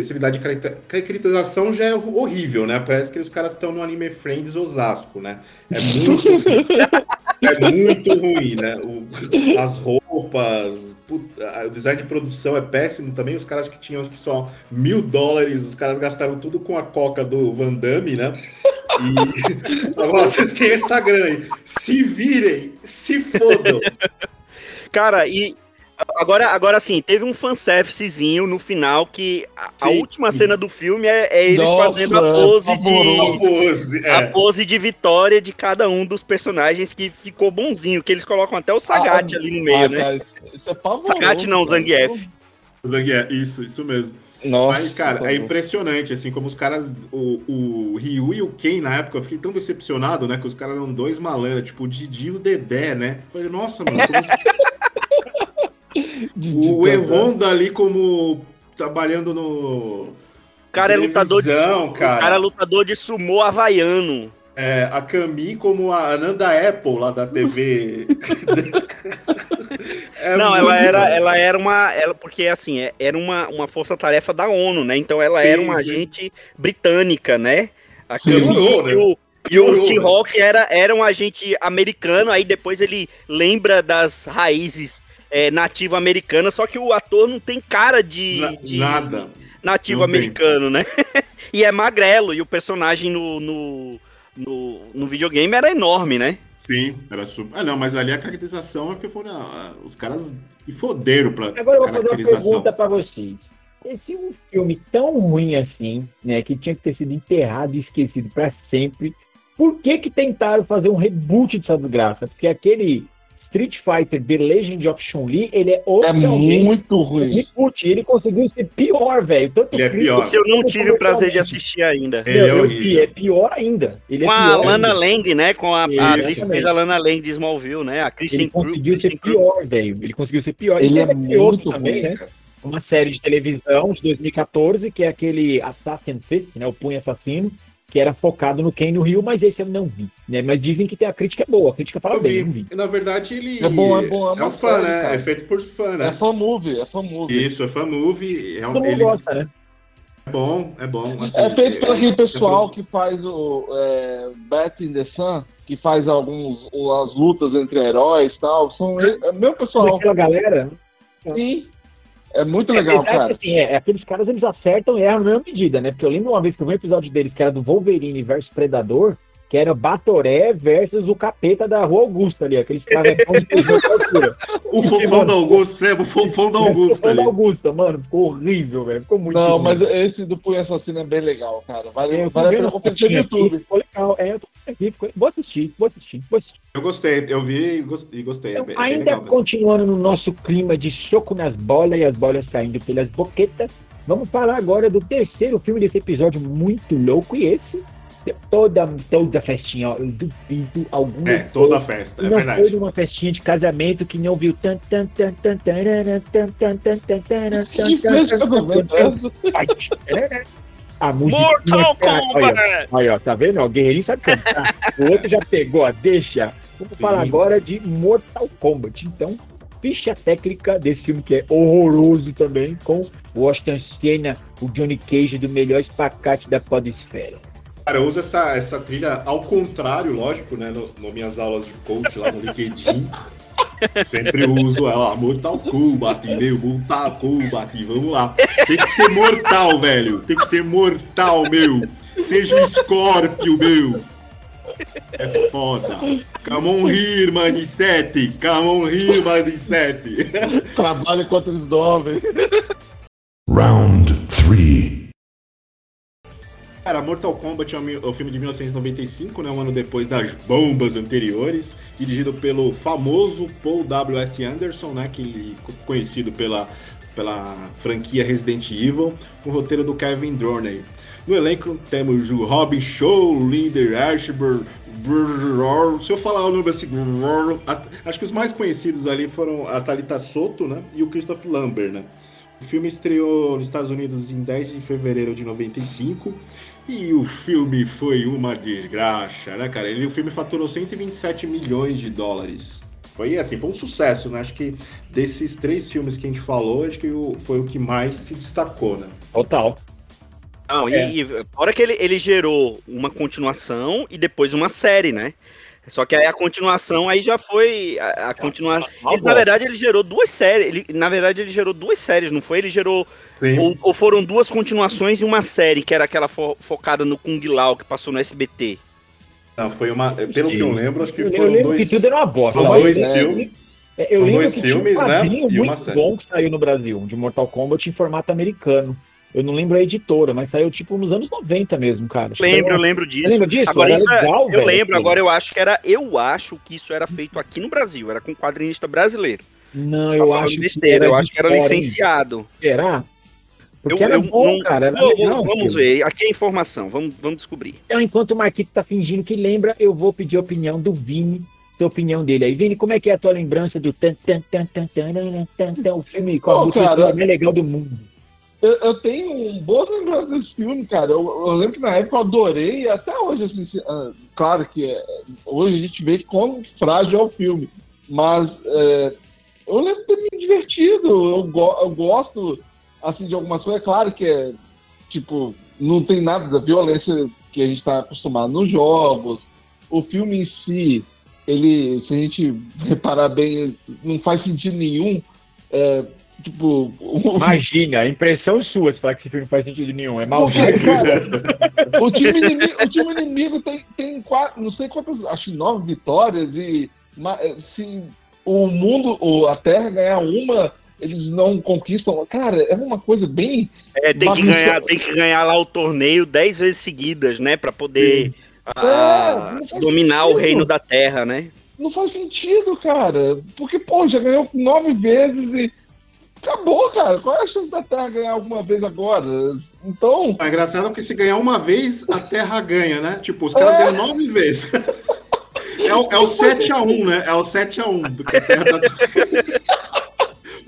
facilidade de caracter- caracterização já é horrível, né? Parece que os caras estão no Anime Friends Osasco, né? É muito <laughs> é muito ruim, né? O- as roupas, puta, o design de produção é péssimo também. Os caras que tinham acho que só mil dólares, os caras gastaram tudo com a coca do Van Damme, né? E <laughs> agora vocês têm essa grana aí. Se virem, se fodam. Cara, e agora, agora assim, teve um fanservicezinho no final que a, a Sim. última cena do filme é, é eles Nossa, fazendo a pose A de. pavoroso. pose, A é. pose de vitória de cada um dos personagens que ficou bonzinho, que eles colocam até o Sagat Ah, ali no meio, Ah, né? cara, isso é pavoroso. Sagat não. Zangief. Zangief, Isso, isso mesmo. Nossa, Mas, cara, é impressionante, assim, como os caras. O, o Ryu e o Ken, na época, eu fiquei tão decepcionado, né? Que os caras eram dois malandros, tipo, o Didi e o Dedé, né? Eu Falei, nossa, mano, como <laughs> o E-Honda ali como trabalhando no. O cara é lutador de sumo, cara. O cara é lutador de sumô havaiano. É, a Cami como a Ananda Apple lá da TV. <laughs> É não, ela era, ela era uma. Ela, porque assim, é- era uma, uma força-tarefa da ONU, né? Então ela Sim, era uma sim. agente britânica, né? A Camille Piorou, né? e o, e o Piorou, T-Hawk era, era um agente americano, aí depois ele lembra das raízes é, nativo-americanas, só que o ator não tem cara de, Na- de Nada. nativo Não tem. americano, né? <laughs> e é magrelo, e o personagem no, no, no, no videogame era enorme, né? Sim, era super. Ah, não, mas ali a caracterização é que foram. ah, Os caras se foderam pra Agora eu vou fazer uma pergunta pra vocês. Esse é um filme tão ruim assim, né, que tinha que ter sido enterrado e esquecido pra sempre. Por que que tentaram fazer um reboot dessa desgraça? Porque aquele Street Fighter The Legend of Chun-Li, ele é É oficialmente muito ruim. reboot. Ele conseguiu ser pior, velho. Tanto Ele é pior. Esse eu não tive o prazer de assistir ainda. Ele é horrível. É pior ainda. Ele Com é a pior Lana ainda. Lang, né? Com a, a Isso, atriz fez a Lana Lang de Smallville, né? A Kristen Ele conseguiu ser Kristen pior, velho. Ele conseguiu ser pior. Ele é teve outro muito também, ruim, né? cara. uma série de televisão de 2014, que é aquele Assassin's Fist, né, o Punho Assassino, que era focado no Ken no Rio, mas esse eu não vi, né? Mas dizem que tem a crítica é boa, a crítica fala Eu bem, vi. vi. Na verdade, ele. É bom, é bom, é É um fã, série, né? cara. É feito por fã, É né? fan movie, é fan movie. Isso, é fan movie. É, mundo ele gosta, né? é bom, é bom. assim, É feito por aquele é- pessoal que faz o é, Bat in the Sun, que faz alguns as lutas entre heróis e tal. São ele- é meu pessoal. Aquela galera, Sim. É muito legal, Apesar que, cara. assim, é, aqueles caras eles acertam e erram na mesma medida, né? Porque eu lembro uma vez que eu vi um episódio deles que era do Wolverine versus Predador, que era Batoré versus o capeta da Rua Augusta ali, aqueles caras que altura. <laughs> O fofão da Augusta, é, o fofão da <laughs> Augusta ali. da Augusta, mano, ficou horrível, velho. Ficou muito Não, ruim. mas esse do Punho Assassino é bem legal, cara. Vale, É, vale a pena no YouTube. Ficou legal. É, eu tô aqui, ficou- Vou assistir, vou assistir, vou assistir. Eu gostei, eu vi e gos- gostei. é Então, é bem ainda mesmo. continuando no nosso clima de soco nas bolas e as bolas saindo pelas boquetas, vamos falar agora do terceiro filme desse episódio muito louco. E esse, toda, toda festinha, ó, eu duvido alguma É, toda a festa, é não foi verdade. numa festinha de casamento que não viu tan tan tan tan tarana, tan tan tan tan tarana, tan, Que tan, festa tan, tan, casamento é tan, essa? fight. Tarana. A música. Mortal Kombat! Olha, ó, tá vendo? O Guerreirinho sabe cantar. O outro já pegou a deixa. Vamos Sim. falar agora de Mortal Kombat. Então, ficha técnica desse filme que é horroroso também, com o Washington Senna, o Johnny Cage do melhor espacate da podesfera. Cara, eu uso essa, essa trilha ao contrário, lógico, né? No, no minhas aulas de coach lá no LinkedIn. Sempre uso ela, Mortal Kombat, meu, Mortal Kombat, vamos lá. Tem que ser mortal, velho. Tem que ser mortal, meu. Seja o Scorpio, meu. É foda. Come on here, man, 7. Come on here, man, 7. Trabalha contra os jovens. Round 3. Cara, Mortal Kombat é mi- é filme de 1995, né, um ano depois das bombas anteriores, dirigido pelo famoso Paul W.S. Anderson, né, que conhecido pela, pela franquia Resident Evil, com o roteiro do Kevin Dorney. No elenco temos o Robin Show, Linder Ashburn, se eu falar o nome assim, acho que os mais conhecidos ali foram a Thalita Soto, né, e o Christopher Lambert, né. O filme estreou nos Estados Unidos em 10 de fevereiro de 95 e o filme foi uma desgraça, né, cara? Ele, o filme faturou 127 milhões de dólares. Foi assim, foi um sucesso, né? Acho que desses três filmes que a gente falou, acho que foi o que mais se destacou, né? Total. Não, É. e, e fora que ele, ele gerou uma continuação e depois uma série, né? Só que aí a continuação aí já foi a, a continuação. Uma Ele, na verdade, ele gerou duas séries. Ele, na verdade, ele gerou duas séries, não foi? Ele gerou. Ou, ou foram duas continuações e uma série, que era aquela fo- focada no Kung Lao que passou no SBT. Não, foi uma. Pelo que eu lembro, acho que Eu, eu foram lembro dois. que tudo era uma bosta. dois é, filmes. É, Eu São lembro dois que filmes, tinha um né? E uma muito série. bom que saiu no Brasil, de Mortal Kombat em formato americano. Eu não lembro a editora, mas saiu tipo nos anos 90 mesmo, cara. Que Lembro, eu lembro disso. lembra disso? Agora, isso é- legal, eu velho, lembro, aquilo. agora eu acho que era. Eu acho que isso era feito aqui no Brasil, era com quadrinista brasileiro. Não, Tá eu acho besteira, eu acho que era licenciado. Será? Porque Eu- era eu bom, não- cara. Era vou- legal vamos aquilo. ver, aqui é informação, vamos, vamos descobrir. Então, enquanto o Marquito tá fingindo que lembra, eu vou pedir a opinião do Vini, a opinião dele aí. Vini, como é que é a tua lembrança do tan, tan, tan, tan, tan, tan, tan, tan, o filme com a Pô, música cara. mais legal do mundo? Eu, eu tenho um boas lembranças desse filme, cara. Eu, eu lembro que na época eu adorei, e até hoje, assim, ah, claro que é, hoje a gente vê quão frágil é o filme, mas é, eu lembro de ter me divertido. Eu, go- eu gosto, assim, de algumas coisas. É claro que é, tipo, não tem nada da violência que a gente está acostumado nos jogos. O filme em si, ele, se a gente reparar bem, não faz sentido nenhum. É, tipo, o- Imagina, a impressão sua se falar que esse filme não faz sentido nenhum. É cara, <laughs> o, time inimigo, o time inimigo tem, tem quatro, não sei quantas, acho que nove vitórias e ma- se o mundo, ou a Terra ganhar uma, eles não conquistam. Cara, é uma coisa bem. É, tem que ganhar, tem que ganhar lá o torneio dez vezes seguidas, né, Pra poder ah, É, dominar o sentido. reino da Terra, né? Não faz sentido, cara. Porque, pô, já ganhou nove vezes e. Acabou, cara. Qual é a chance da Terra ganhar alguma vez agora? Então, É engraçado porque se ganhar uma vez, a Terra ganha, né? Tipo, os caras É. ganham nove vezes. <laughs> É o, é o 7x1, né? É o 7x1 do que a Terra tá... <laughs>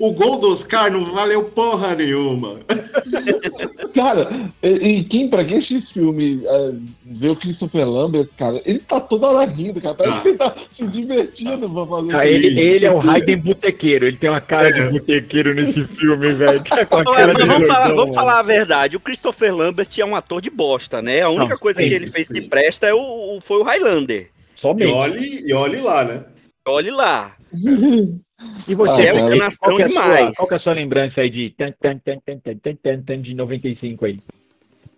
O gol do Oscar não valeu porra nenhuma. <laughs> Cara, e, e quem, pra quem assiste esse filme, é, vê o Christopher Lambert, cara, ele tá toda hora rindo, cara. Parece Ah. que ele tá se divertindo pra fazer Ah, isso. ele, ele é o Raiden Botequeiro, ele tem uma cara de botequeiro nesse filme, velho. <laughs> Vamos, falar, vamos falar a verdade, o Christopher Lambert é um ator de bosta, né? A única Não, coisa sim, que ele fez que sim. presta é o, foi o Highlander. E Somente. olhe, e olhe lá, né? Olhe lá. <laughs> E você ah, é uma nação é demais. Sua, qual que é a sua lembrança aí de tan, tan, tan, tan, tan, tan, tan, de 95 aí?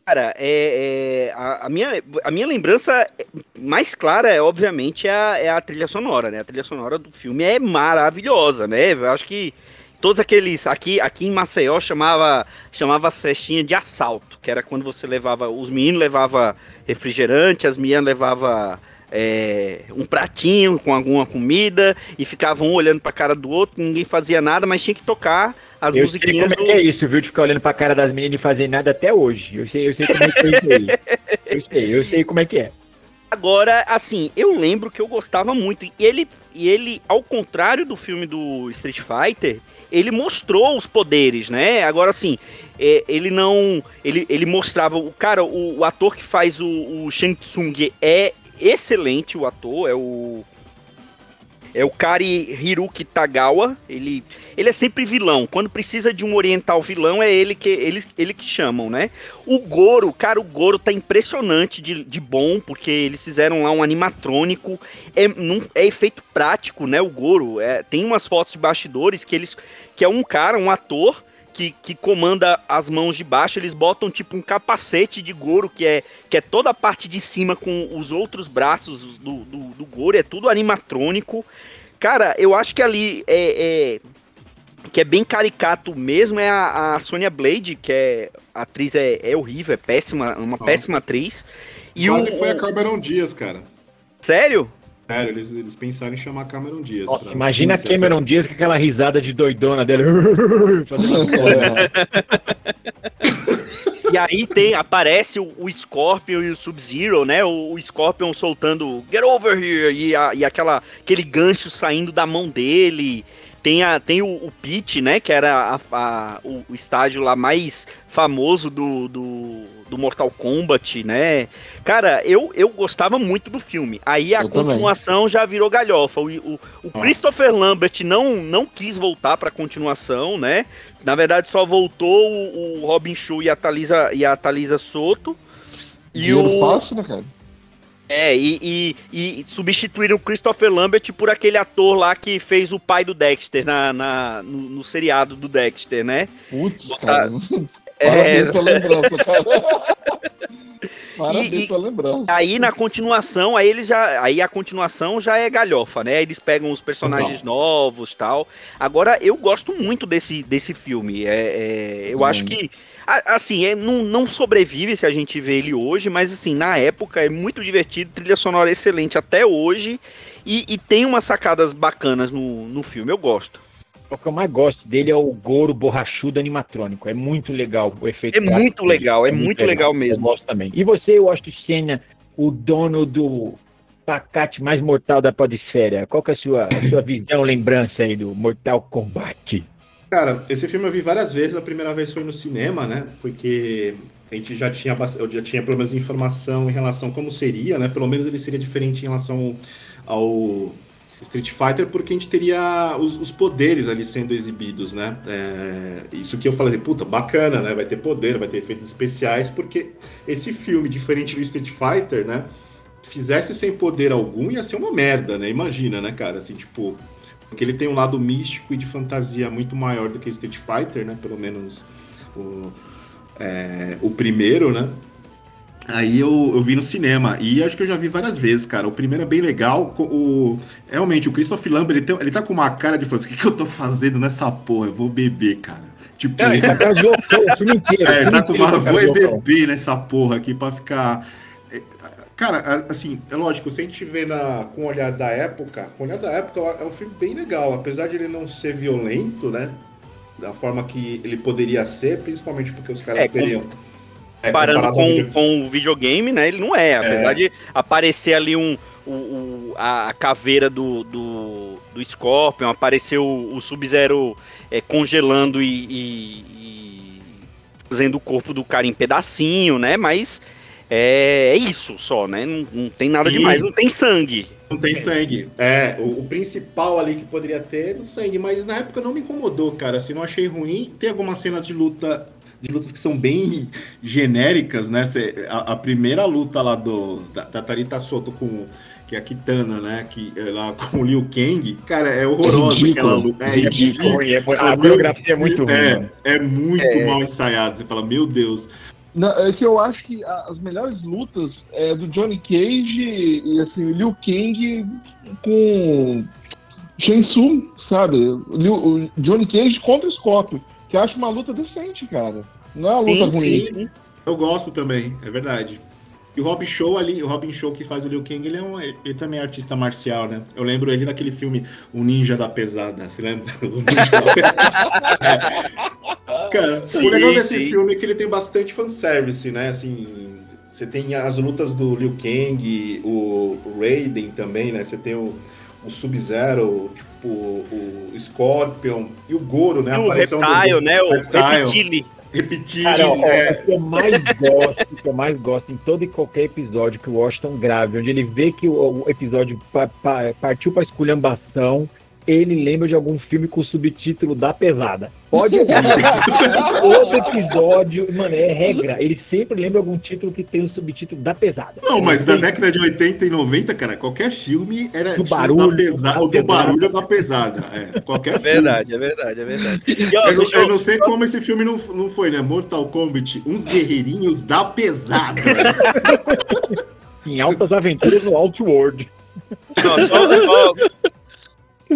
Cara, é, é a, a, minha, a minha lembrança mais clara é, obviamente, é a, é a trilha sonora, né? A trilha sonora do filme é maravilhosa, né? Eu acho que todos aqueles. Aqui, aqui em Maceió chamava chamava festinha de assalto, que era quando você levava. Os meninos levavam refrigerante, as meninas levavam é, um pratinho com alguma comida e ficavam um olhando pra cara do outro, ninguém fazia nada, mas tinha que tocar as Eu sei musiquinhas como é do, é isso, viu? De ficar olhando pra cara das meninas e fazer nada até hoje. Eu sei, eu sei como é que é isso aí. Eu sei, eu sei como é que é. Agora, assim, eu lembro que eu gostava muito. E ele, e ele, ao contrário do filme do Street Fighter, ele mostrou os poderes, né? Agora, assim, é, ele não. Ele, ele mostrava. O cara, o, o ator que faz o, o Shang Tsung é excelente, o ator, é o. É o Kari Hiruki Tagawa. Ele, ele é sempre vilão. Quando precisa de um oriental vilão, é ele que, ele, ele que chamam, né? O Goro, cara, o Goro tá impressionante de, de bom, porque eles fizeram lá um animatrônico. É, num, é efeito prático, né? O Goro. É, tem umas fotos de bastidores que eles. Que é um cara, um ator que, que comanda as mãos de baixo, eles botam tipo um capacete de Goro, que é, que é toda a parte de cima com os outros braços do, do, do Goro, é tudo animatrônico. Cara, eu acho que ali é, é que é bem caricato mesmo é a, a Sonya Blade, que é a atriz é, é horrível, é péssima, uma oh. péssima atriz. E Quase o, foi a Cameron Dias, cara. Sério? Sério, eles, eles pensaram em chamar Cameron Diaz. Nossa, imagina a Cameron essa... Diaz com aquela risada de doidona dela. <laughs> e aí tem, aparece o, o Scorpion e o Sub-Zero, né? O, o, Scorpion soltando Get over here! E, a, e aquela, aquele gancho saindo da mão dele. Tem, a, tem o, o Pete, né? Que era a, a, o, o, estágio lá mais famoso do, do, do, Mortal Kombat, né? Cara, eu, eu gostava muito do filme. Aí a eu continuação também. já virou galhofa. O, o, o Christopher Lambert não, não quis voltar pra continuação, né? Na verdade, só voltou o, o Robin Shou e a Thalisa, e a Thalisa Soto. E o... fácil, né, cara? É, e, e, e, substituíram o Christopher Lambert por aquele ator lá que fez o pai do Dexter na, na no, no, seriado do Dexter, né? Putz, cara. É... Parabéns pela lembrança, cara. <laughs> Parabéns e, pela lembrança. Aí na continuação, aí eles já. Aí a continuação já é galhofa, né? Eles pegam os personagens então. novos tal. Agora, eu gosto muito desse, desse filme. É, é eu hum. acho que Assim, é, não, não sobrevive se a gente vê ele hoje, mas assim, na época é muito divertido, trilha sonora excelente até hoje, e, e tem umas sacadas bacanas no, no filme, eu gosto. O que eu mais gosto dele é o Goro borrachudo animatrônico. É muito legal o efeito. É muito legal, é, é muito, muito legal, legal, mesmo. Eu gosto também. E você, Washington Senna, o dono do pacate mais mortal da podesfera, qual que é a sua, a sua visão, lembrança aí do Mortal Kombat? Cara, esse filme eu vi várias vezes. A primeira vez foi no cinema, né? Porque a gente já tinha, eu já tinha pelo menos informação em relação a como seria, né? Pelo menos ele seria diferente em relação ao Street Fighter, porque a gente teria os, os poderes ali sendo exibidos, né? É, isso que eu falei, puta, bacana, né? Vai ter poder, vai ter efeitos especiais, porque esse filme, diferente do Street Fighter, né? Fizesse sem poder algum, ia ser uma merda, né? Imagina, né, cara? Assim, tipo, porque ele tem um lado místico e de fantasia muito maior do que Street Fighter, né? Pelo menos o, é, o primeiro, né? Aí eu, eu vi no cinema e acho que eu já vi várias vezes, cara. O primeiro é bem legal. O, realmente, o Christopher Lambert, ele, tem, ele tá com uma cara de falar assim, o que, que eu tô fazendo nessa porra? Eu vou beber, cara. Tipo, Não, ele tá com o filme inteiro. <laughs> É, ele tá com uma, vou beber nessa porra aqui pra ficar Cara, assim, é lógico, se a gente vê na, com o olhar da época, com o olhar da época é um filme bem legal, apesar de ele não ser violento, né? Da forma que ele poderia ser, principalmente porque os caras é, queriam. É, comparando com, com o videogame, né? Ele não é, apesar é. de aparecer ali um. O, o a, caveira do, do, do Scorpion, apareceu o, o Sub-Zero é, congelando e, e, e fazendo o corpo do cara em pedacinho, né? Mas é, é isso só, né? Não, não tem nada e... demais, não tem sangue. Não tem sangue. É, o, o, principal ali que poderia ter é o sangue, mas na época não me incomodou, cara. Assim, não achei ruim. Tem algumas cenas de luta de lutas que são bem genéricas, né? A, a primeira luta lá do da, da Tarita Soto com que é a Kitana, né? Que é lá <laughs> com o Liu Kang, cara, é horrorosa é aquela luta. É, ridículo. É, a coreografia é muito ruim. É, é muito é. mal ensaiado. Você fala, meu Deus. Não, é que eu acho que as melhores lutas é do Johnny Cage e assim, Liu Kang com Shen sabe? O Johnny Cage contra o Scorpio, que eu acho uma luta decente, cara. Não é uma luta sim, ruim. Sim. Eu gosto também, é verdade. E o Robin Show ali, o Robin Show que faz o Liu Kang, ele, é um, ele também é artista marcial, né? Eu lembro ele naquele filme O Ninja da Pesada. Você lembra? <laughs> O Ninja da Pesada. é. <laughs> Cara, sim, o legal desse sim. filme é que ele tem bastante fanservice, né? Assim, você tem as lutas do Liu Kang, o, o Raiden também, né? Você tem o, o Sub-Zero, tipo, o Scorpion e o Goro, né? E o Reptile, do... né? O Reptile. Repetir. Cara, ó, é, o que eu mais gosto, o que eu mais gosto em todo e qualquer episódio que o Washington grave, onde ele vê que o, o episódio pa- pa- partiu pra esculhambação, ele lembra de algum filme com o subtítulo da pesada. Pode ouvir. <laughs> Todo episódio, mano, é regra. Ele sempre lembra algum título que tem o subtítulo da pesada. Não, mas da Tem- década de 80 e 90, cara, qualquer filme era Do barulho, da pesada, da do barulho da pesada. É, qualquer É verdade, é verdade, é verdade. E, ó, Eu, não- eu não sei como esse filme não, não foi, né? Mortal Kombat, uns guerreirinhos da pesada. <laughs> Em Altas Aventuras no Outworld. Não, só, só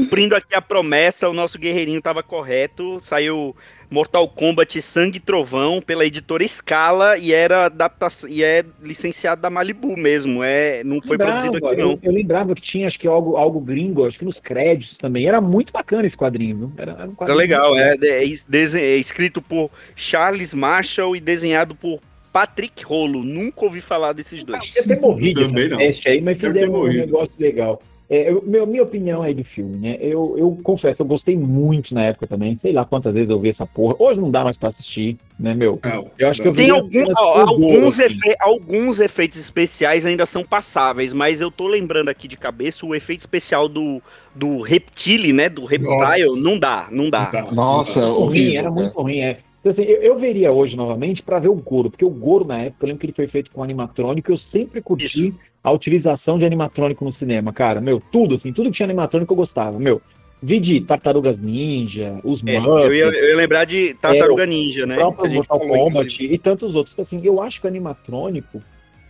cumprindo aqui a promessa, o nosso guerreirinho estava correto. Saiu Mortal Kombat Sangue e Trovão pela editora Scala e era adaptação e é licenciado da Malibu mesmo. É, não foi Lembrava, produzido aqui eu, não. eu lembrava que tinha, acho que algo, algo gringo, acho que nos créditos também. Era muito bacana esse quadrinho, viu? Era, era um quadrinho legal, é, é é escrito por Charles Marshall e desenhado por Patrick Rolo. Nunca ouvi falar desses dois. Devia ter morrido Também não. aí, mas Deve fizeram ter um morrido. negócio legal. É, eu- meu, minha opinião aí do filme, né? Eu, eu confesso, eu gostei muito na época também. Sei lá quantas vezes eu vi essa porra. Hoje não dá mais pra assistir, né, meu? Não, Eu acho que eu Tem vi algum- ó, alguns, assim. efe- alguns efeitos especiais ainda são passáveis, mas eu tô lembrando aqui de cabeça o efeito especial do, do reptile, né? Do reptile, Nossa. não dá, não dá. não dá. Nossa, ruim, horrível, era né? muito ruim, é. Então, assim, eu, eu veria hoje novamente pra ver o Goro, porque o Goro na época, eu lembro que ele foi feito com animatrônico, eu sempre curti Isso. A utilização de animatrônico no cinema, cara. Meu, tudo, assim, tudo que tinha animatrônico eu gostava. Meu, vi de Tartarugas Ninja, os É, Muppets, eu, ia, eu ia lembrar de Tartaruga Ninja, o né? próprio Mortal Kombat inclusive. e tantos outros. Assim, eu acho que o animatrônico,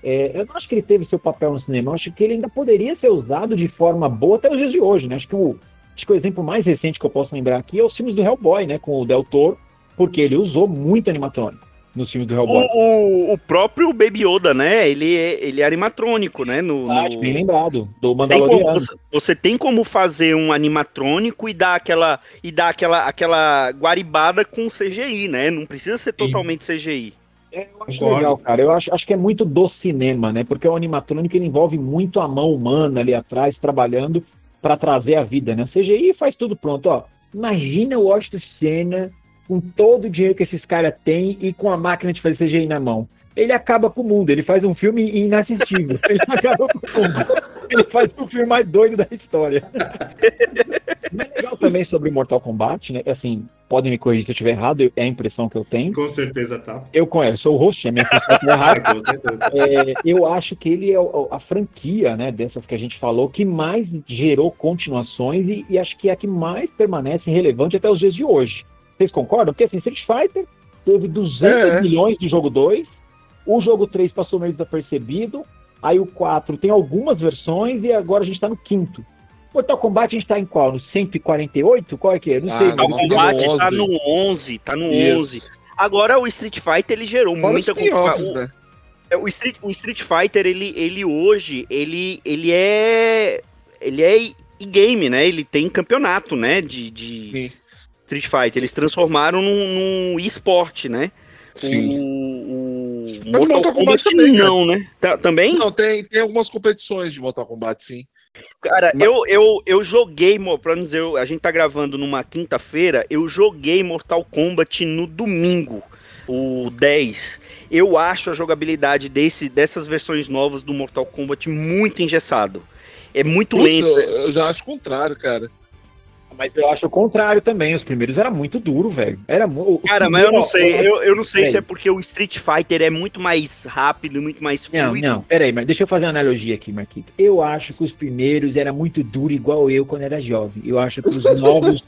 é, eu não acho que ele teve seu papel no cinema, eu acho que ele ainda poderia ser usado de forma boa até os dias de hoje, né? Acho que o, acho que o exemplo mais recente que eu posso lembrar aqui é os filmes do Hellboy, né? Com o Del Toro, porque ele usou muito animatrônico nos filmes do Hellboy. O, o, o próprio Baby Yoda, né? Ele é, ele é animatrônico, né? No, Ah, no- bem lembrado, do Tem como- Mandaloriano. você, você tem como fazer um animatrônico e dar aquela e dar aquela, aquela guaribada com CGI, né? Não precisa ser totalmente CGI. É, eu acho Concordo. legal, cara. Eu acho, acho que é muito do cinema, né? Porque o animatrônico ele envolve muito a mão humana ali atrás, trabalhando para trazer a vida, né? CGI faz tudo pronto, ó. Imagina o Washington Senna com todo o dinheiro que esses caras têm e com a máquina de fazer CGI na mão. Ele acaba com o mundo, ele faz um filme inassistível. <laughs> Ele acaba com o mundo. Ele faz o filme mais doido da história. <laughs> Mas é legal também sobre Mortal Kombat, né? Assim, podem me corrigir se eu estiver errado, é a impressão que eu tenho. Com certeza tá. Eu conheço, sou o host, é minha é errado. É, <laughs> com certeza. É, eu acho que ele é o- a franquia, né, dessas que a gente falou, que mais gerou continuações e, e acho que é a que mais permanece relevante até os dias de hoje. Vocês concordam? Porque assim, Street Fighter teve 200 É. milhões de jogo 2, o jogo 3 passou meio desapercebido, aí o 4 tem algumas versões e agora a gente tá no quinto. Mortal Kombat a gente tá em qual? No 148? Qual é que é? Não Ah, sei. Mortal Kombat no tá 11. no 11, tá no Isso. 11. Agora o Street Fighter ele gerou Fora muita spin-offs, o, né? é, o Street, o Street Fighter ele, ele hoje ele ele é ele é e-game, né? Ele tem campeonato, né? De, de Sim. Street Fighter. Eles transformaram num, num esporte, né? Sim. O, o Mas Mortal, Mortal Kombat, Kombat também, não, né? Tá- também? Não, tem, tem algumas competições de Mortal Kombat, sim. Cara, eu, eu, eu joguei, pra não dizer, eu- a gente tá gravando numa quinta-feira, eu joguei Mortal Kombat no domingo, o 10. Eu acho a jogabilidade desse, dessas versões novas do Mortal Kombat muito engessado. É muito Puta, lento. eu já acho o contrário, cara. Mas eu acho o contrário também. Os primeiros era muito duro, velho. Era o Cara, mas eu não sei, eu, eu não sei se é porque o Street Fighter é muito mais rápido, muito mais Não, fluido. não, peraí, mas deixa eu fazer uma analogia aqui, Marquito. Eu acho que os primeiros era muito duro igual eu quando era jovem. Eu acho que os <laughs> novos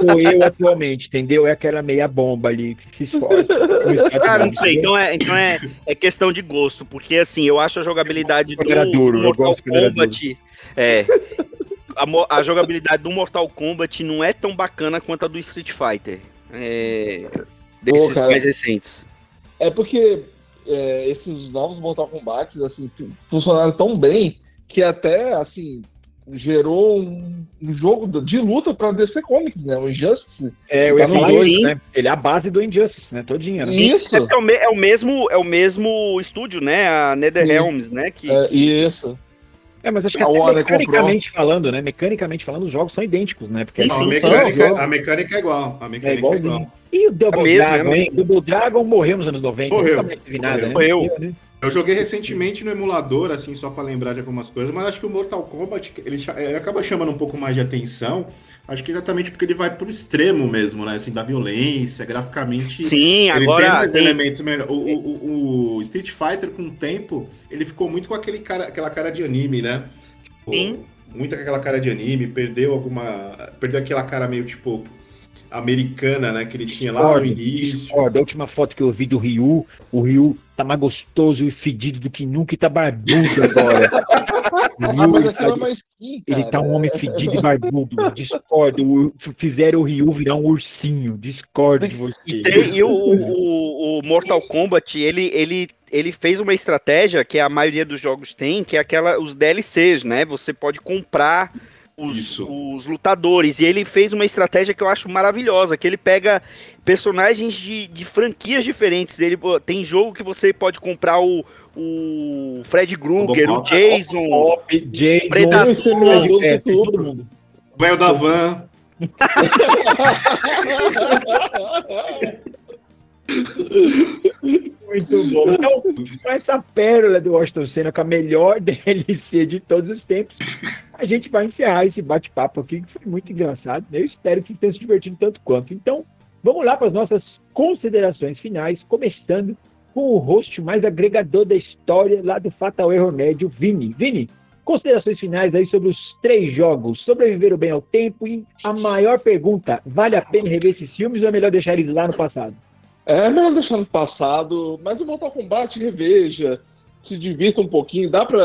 sou eu atualmente, entendeu? É aquela meia bomba ali que se esforça. <laughs> Cara, não sei, então é, então é, <laughs> é questão de gosto, porque assim, eu acho a jogabilidade do, duro, Mortal Kombat. É. A, a jogabilidade do Mortal Kombat não é tão bacana quanto a do Street Fighter. É, desses Pô, cara. mais recentes. É porque é, esses novos Mortal Kombat, assim, fu- funcionaram tão bem que até, assim, gerou um, um jogo de luta pra DC Comics, né? O Injustice. É, Tá né? Ele é a base do Injustice, né? Todinha, né? Isso, É, é, o me- é o mesmo, é o mesmo estúdio, né? A NetherRealms, né? Que, é, isso. É, mas acho que A até Warner mecanicamente falando, né? Mecanicamente falando, os jogos são idênticos, né? Porque Não, a, mecânica, a mecânica é igual. A é mecânica é, igualzinho. igual. E o Double É mesmo, Dragon, é. Double Dragon morreu nos anos 90. Morreu. Mais teve nada, né? Morreu. né? Eu joguei recentemente no emulador, assim, só pra lembrar de algumas coisas, mas acho que o Mortal Kombat, ele, ele acaba chamando um pouco mais de atenção, acho que exatamente porque ele vai pro extremo mesmo, né, assim, da violência, graficamente... Sim, ele tem agora mais tem- elementos melhores. O, o- o- o Street Fighter, com o tempo, ele ficou muito com aquele cara, aquela cara de anime, né? Tipo, Sim. Muito com aquela cara de anime, perdeu alguma... Perdeu aquela cara meio, tipo, americana, né, que ele tinha lá no início. discordo. A última foto que eu vi do Ryu, o Ryu tá mais gostoso e fedido do que nunca e tá barbudo agora. <laughs> O Ah, Ryu, mas ele, tá, aquilo é skin, ele tá um homem fedido e barbudo. <laughs> Discordo. Fizeram o Ryu virar um ursinho. Discordo de você. E, tem- e o, o- o Mortal Kombat, ele, ele, ele fez uma estratégia que a maioria dos jogos tem, que é aquela, os DLCs, né? Você pode comprar os, os lutadores. E ele fez uma estratégia que eu acho maravilhosa, que ele pega personagens de, de franquias diferentes. Ele, tem jogo que você pode comprar o, o Fred Krueger, o. Jason. Jason, Predador, é, tem todo mundo. O velho da van, <laughs> Muito bom. Então, com essa pérola do Washington Senna, com a melhor <laughs> DLC de todos os tempos, a gente vai encerrar esse bate-papo aqui, que foi muito engraçado. né? Eu espero que tenham se divertido tanto quanto. Então, vamos lá para as nossas considerações finais, começando com o host mais agregador da história lá do Fatal Error Médio, Vini. Vini, considerações finais aí sobre os três jogos. Sobreviveram bem ao tempo e a maior pergunta, vale a pena rever esses filmes ou é melhor deixar eles lá no passado? É melhor deixar no passado, mas o Mortal Kombat reveja, se divirta um pouquinho, dá pra.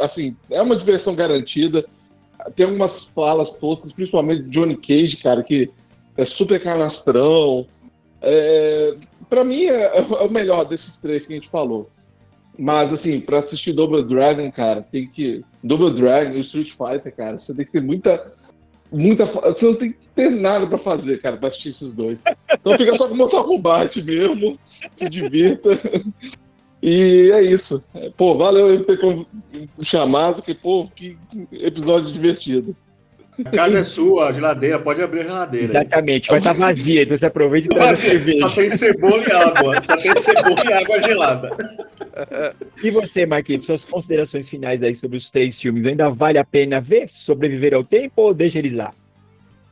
Assim, é uma diversão garantida. Tem algumas falas toscas, principalmente Johnny Cage, cara, que é super canastrão. É, pra mim é, é o melhor desses três que a gente falou. Mas, assim, pra assistir Double Dragon, cara, tem que. Double Dragon e Street Fighter, cara, você tem que ter muita. Muita. Você não tem que ter nada pra fazer, cara, pra assistir esses dois. Então fica só com Mortal Kombat mesmo, se divirta. E é isso. Pô, valeu eu ter chamado, que, pô, que episódio divertido. A casa é sua, a geladeira, pode abrir a geladeira. Exatamente, vai estar vazia, então você aproveita e traz cerveja. Só tem cebola e água. Só tem cebola e água gelada. E você, Marquinhos, suas considerações finais aí sobre os três filmes, ainda vale a pena ver? Sobreviver ao tempo ou deixa eles lá?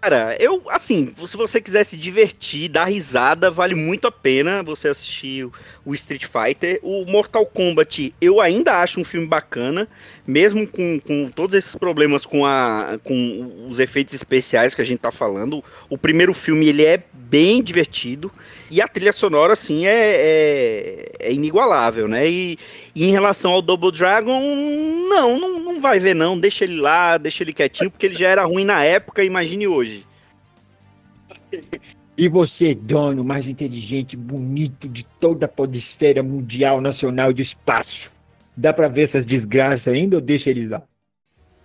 Cara, eu, assim, se você quiser se divertir, dar risada, vale muito a pena você assistir o- Street Fighter. O Mortal Kombat, eu ainda acho um filme bacana, mesmo com, com todos esses problemas com, a, com os efeitos especiais que a gente tá falando. O primeiro filme, ele é bem divertido, e a trilha sonora, assim, é, é, é inigualável, né? E, e em relação ao Double Dragon, não, não vai ver não, deixa ele lá, deixa ele quietinho, porque ele já era ruim na época, imagine hoje. E você, dono mais inteligente, bonito de toda a podesfera mundial, nacional de espaço, dá pra ver essas desgraças ainda ou deixa eles lá?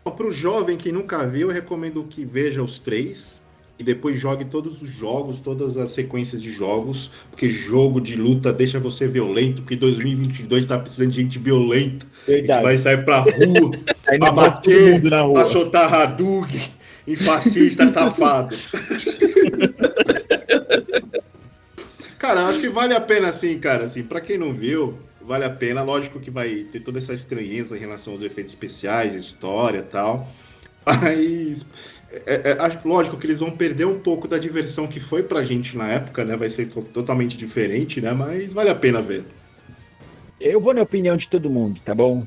Para o jovem que nunca viu, eu recomendo que veja os três e depois jogue todos os jogos, todas as sequências de jogos, porque jogo de luta deixa você violento, porque 2022 tá precisando de gente violenta. A gente Verdade. vai sair pra <laughs> rua pra bater, rua. pra soltar Hadouken em fascista safado. <laughs> Cara, acho que vale a pena assim, cara, assim, para quem não viu, vale a pena, lógico que vai ter toda essa estranheza em relação aos efeitos especiais, história e tal. Mas é, é, acho lógico que eles vão perder um pouco da diversão que foi pra gente na época, né? Vai ser to- totalmente diferente, né? Mas vale a pena ver. Eu vou na opinião de todo mundo, tá bom?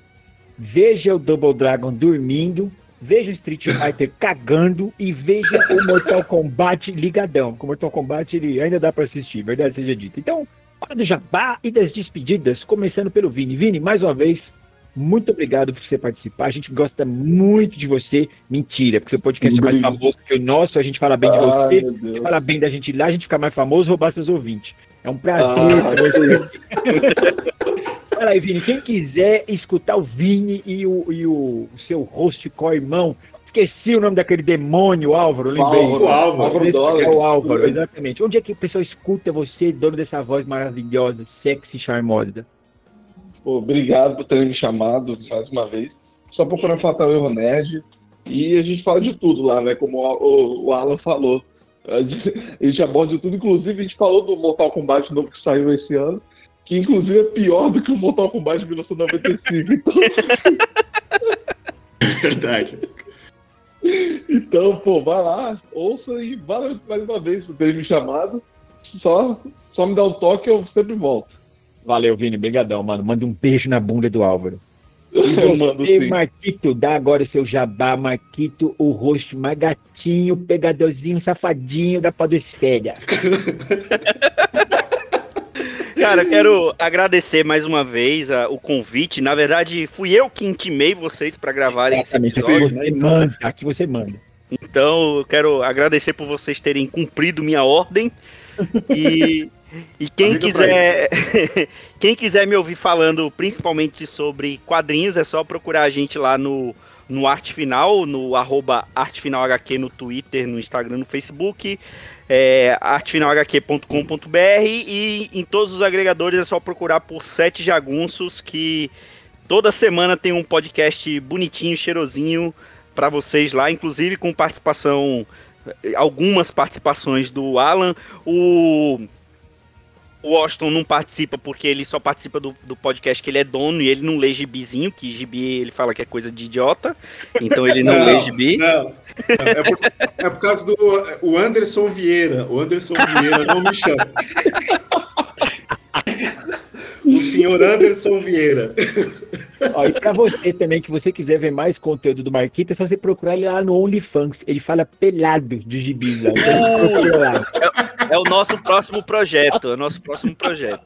Veja o Double Dragon dormindo, veja o Street <laughs> Fighter cagando e veja o Mortal Kombat ligadão. Com o Mortal Kombat ele ainda dá pra assistir, verdade seja dita. Então, hora do jabá e das despedidas, começando pelo Vini. Vini, mais uma vez, muito obrigado por você participar. A gente gosta muito de você. Mentira, porque seu podcast é mais famoso que o nosso, a gente fala bem de Ai, você. fala bem da gente lá, a gente fica mais famoso, roubar seus ouvintes. É um prazer. Ah. <laughs> Fala aí, Vini. Quem quiser escutar o Vini e o, e o seu host co-irmão, esqueci o nome daquele demônio, Álvaro, lembrei. Álvaro, O Álvaro. Álvaro é o Álvaro, exatamente. Onde é que o pessoal escuta você, dono dessa voz maravilhosa, sexy, charmosa? Obrigado por terem me chamado mais uma vez. só procurar Fatal Erro Nerd. E a gente fala de tudo lá, né? Como o, o Alan falou. A gente aborda de tudo, inclusive a gente falou do Mortal Kombat novo que saiu esse ano, que inclusive é pior do que o Mortal Kombat de 1995. Então... <laughs> Verdade. Então, pô, vai lá, ouça e valeu mais uma vez por ter me chamado. Só, só me dá um toque, eu sempre volto. Valeu, Vini. Obrigadão, mano. Manda um beijo na bunda do Álvaro. <laughs> Eu mando E sim. Marquito, dá agora o seu jabá, Marquito, o rosto mais gatinho, pegadorzinho, safadinho da podosfera. <laughs> Cara, eu quero agradecer mais uma vez a- o convite. Na verdade, fui eu que intimei vocês para gravarem esse Exatamente, aqui episódio, né? você manda, aqui você manda. Então, eu quero agradecer por vocês terem cumprido minha ordem. <laughs> E, e quem Amigo quiser <laughs> quem quiser me ouvir falando principalmente sobre quadrinhos, é só procurar a gente lá no, no Arte Final, no arroba artefinalhq no Twitter, no Instagram, no Facebook, é, artefinalhq.com.br e em todos os agregadores é só procurar por Sete Jagunços, que toda semana tem um podcast bonitinho, cheirosinho para vocês lá, inclusive com participação, algumas participações do Alan. O, o Washington não participa porque ele só participa do, do podcast que ele é dono e ele não lê gibizinho, que gibi ele fala que é coisa de idiota, então ele não, <laughs> lê gibi. Não, é por, é por causa do o Anderson Vieira. O Anderson Vieira não me chama. <laughs> O senhor Anderson Vieira. Ó, e pra você também, que você quiser ver mais conteúdo do Marquito, é só você procurar ele lá no OnlyFans. Ele fala pelado de gibis lá. Então lá. É o nosso próximo projeto, é o nosso próximo projeto.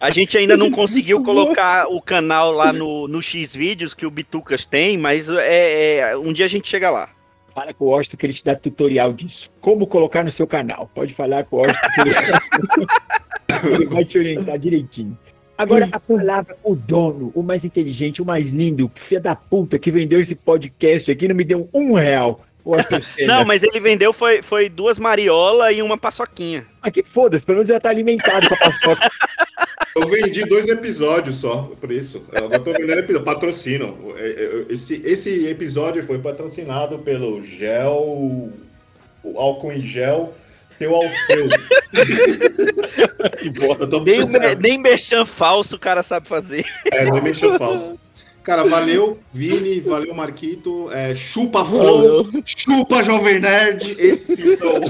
A gente ainda não conseguiu colocar o canal lá no, no X vídeos que o Bitucas tem, mas é, é- um dia a gente chega lá. Fala com o Washington que ele te dá tutorial disso. Como colocar no seu canal. Pode falar com o Washington que ele- ele <laughs> vai te orientar direitinho. Agora, a palavra, o dono, o mais inteligente, o mais lindo, filho da puta que vendeu esse podcast aqui, não me deu um real. <laughs> Não, mas ele vendeu foi, foi duas mariola e uma paçoquinha. Mas que foda-se, pelo menos já tá alimentado com a paçoca. <laughs> Eu vendi dois episódios só, por isso. Eu agora tô vendendo episódio, patrocínio. É, é, Esse, esse episódio foi patrocinado pelo gel. O álcool em gel, seu Alfeu. Eu tô Nem, nem merchan falso o cara sabe fazer. É, não mexeu falso. Cara, valeu, Vini, valeu, Marquito. É, chupa Flow, chupa Jovem Nerd. Esses sim são.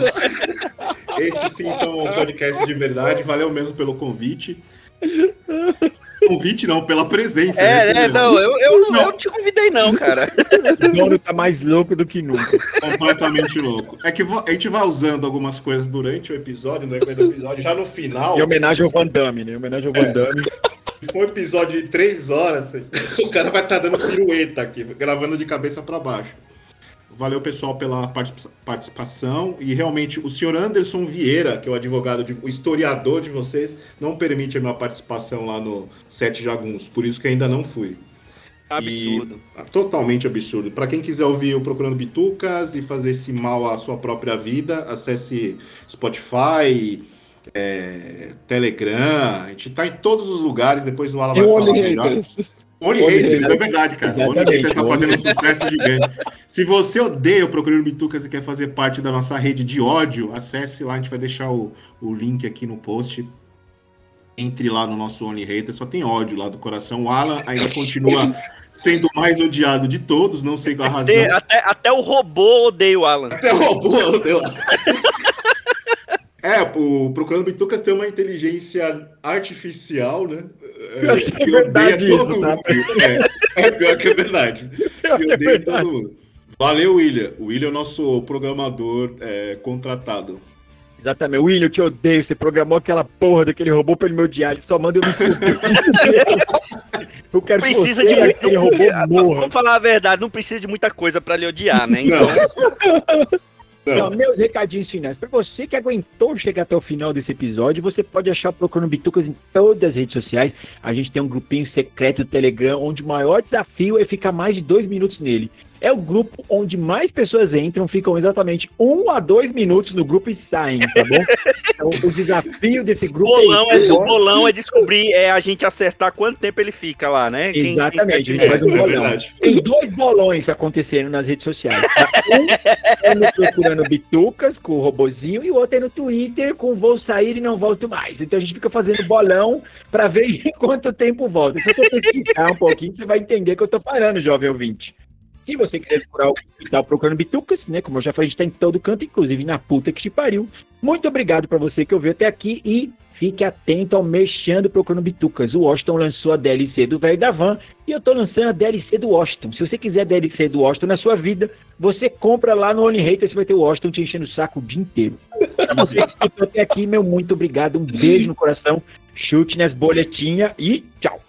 Esses sim são podcasts de verdade. Valeu mesmo pelo convite. Convite não, pela presença. né, É, é, Celina? não, eu, eu não, Não. eu te convidei não, cara. O dono tá mais louco do que nunca. Completamente louco. É que a gente vai usando algumas coisas durante o episódio, no decorrer do episódio, já no final. Em homenagem ao Van Damme, né? Em homenagem ao Van Damme. Se for um episódio de três horas, <laughs> o cara vai estar dando pirueta aqui, gravando de cabeça para baixo. Valeu, pessoal, pela parti- participação. E realmente, o senhor Anderson Vieira, que é o advogado, de- o historiador de vocês, não permite a minha participação lá no Sete Jaguns. Por isso que ainda não fui. Absurdo. E- totalmente absurdo. Para quem quiser ouvir o Procurando Bitucas e fazer esse mal à sua própria vida, acesse Spotify, é, Telegram. A gente tá em todos os lugares. Depois o Alan vai o falar melhor. Haters. Only Only Haters, Haters. é verdade, cara. Only Haters tá fazendo um sucesso gigante. Se você odeia o Procurando Bitucas e quer fazer parte da nossa rede de ódio, acesse lá, a gente vai deixar o, o link aqui no post. Entre lá no nosso Only Haters, só tem ódio lá do coração. O Alan ainda continua sendo o mais odiado de todos, não sei qual a razão. Até, até, até o robô odeia o Alan. Até roubou, deu. <laughs> É, o Procurando Bitucas tem uma inteligência artificial, né? Pior que é verdade isso, todo tá? mundo. É, é pior que é verdade. Pior Que é odeia verdade. todo mundo. Valeu, William. O William é o nosso programador é, contratado. Exatamente. William, eu te odeio. Você programou aquela porra daquele robô pra ele me odiar. Ele só manda eu me. Eu quero que Precisa você, de muito. robô morra. Vamos falar a verdade, não precisa de muita coisa pra lhe odiar, né? Então, Não. <laughs> Meus recadinhos finais. Pra você que aguentou chegar até o final desse episódio, você pode achar o Procurando Bitucas em todas as redes sociais. A gente tem um grupinho secreto do Telegram, onde o maior desafio é ficar mais de dois minutos nele. É o grupo onde mais pessoas entram, ficam exatamente um a dois minutos no grupo e saem, tá bom? <laughs> Então, o desafio desse grupo bolão é, é, o bolão é descobrir, é a gente acertar quanto tempo ele fica lá, né? Exatamente, quem- a gente faz um É, é bolão. verdade. Tem dois bolões acontecendo nas redes sociais. Tá? Um é no procurando bitucas com o robozinho e o outro é no Twitter com vou sair e não volto mais. Então a gente fica fazendo bolão para ver em <laughs> quanto tempo volta. Se você pesquisar um pouquinho, você vai entender que eu tô parando, jovem ouvinte. Se você quiser procurar o hospital procurando bitucas, né? Como eu já falei, a gente tá em todo canto, inclusive na puta que te pariu. Muito obrigado para você que ouviu até aqui e fique atento ao Mexendo Procurando Bitucas. O Washington lançou a DLC do Velho da Van e eu tô lançando a DLC do Washington. Se você quiser a DLC do Washington na sua vida, você compra lá no Only Hater, você vai ter o Washington te enchendo o saco o dia inteiro. Pra você que até aqui, meu muito obrigado. Um beijo no coração. Chute nas boletinhas e tchau.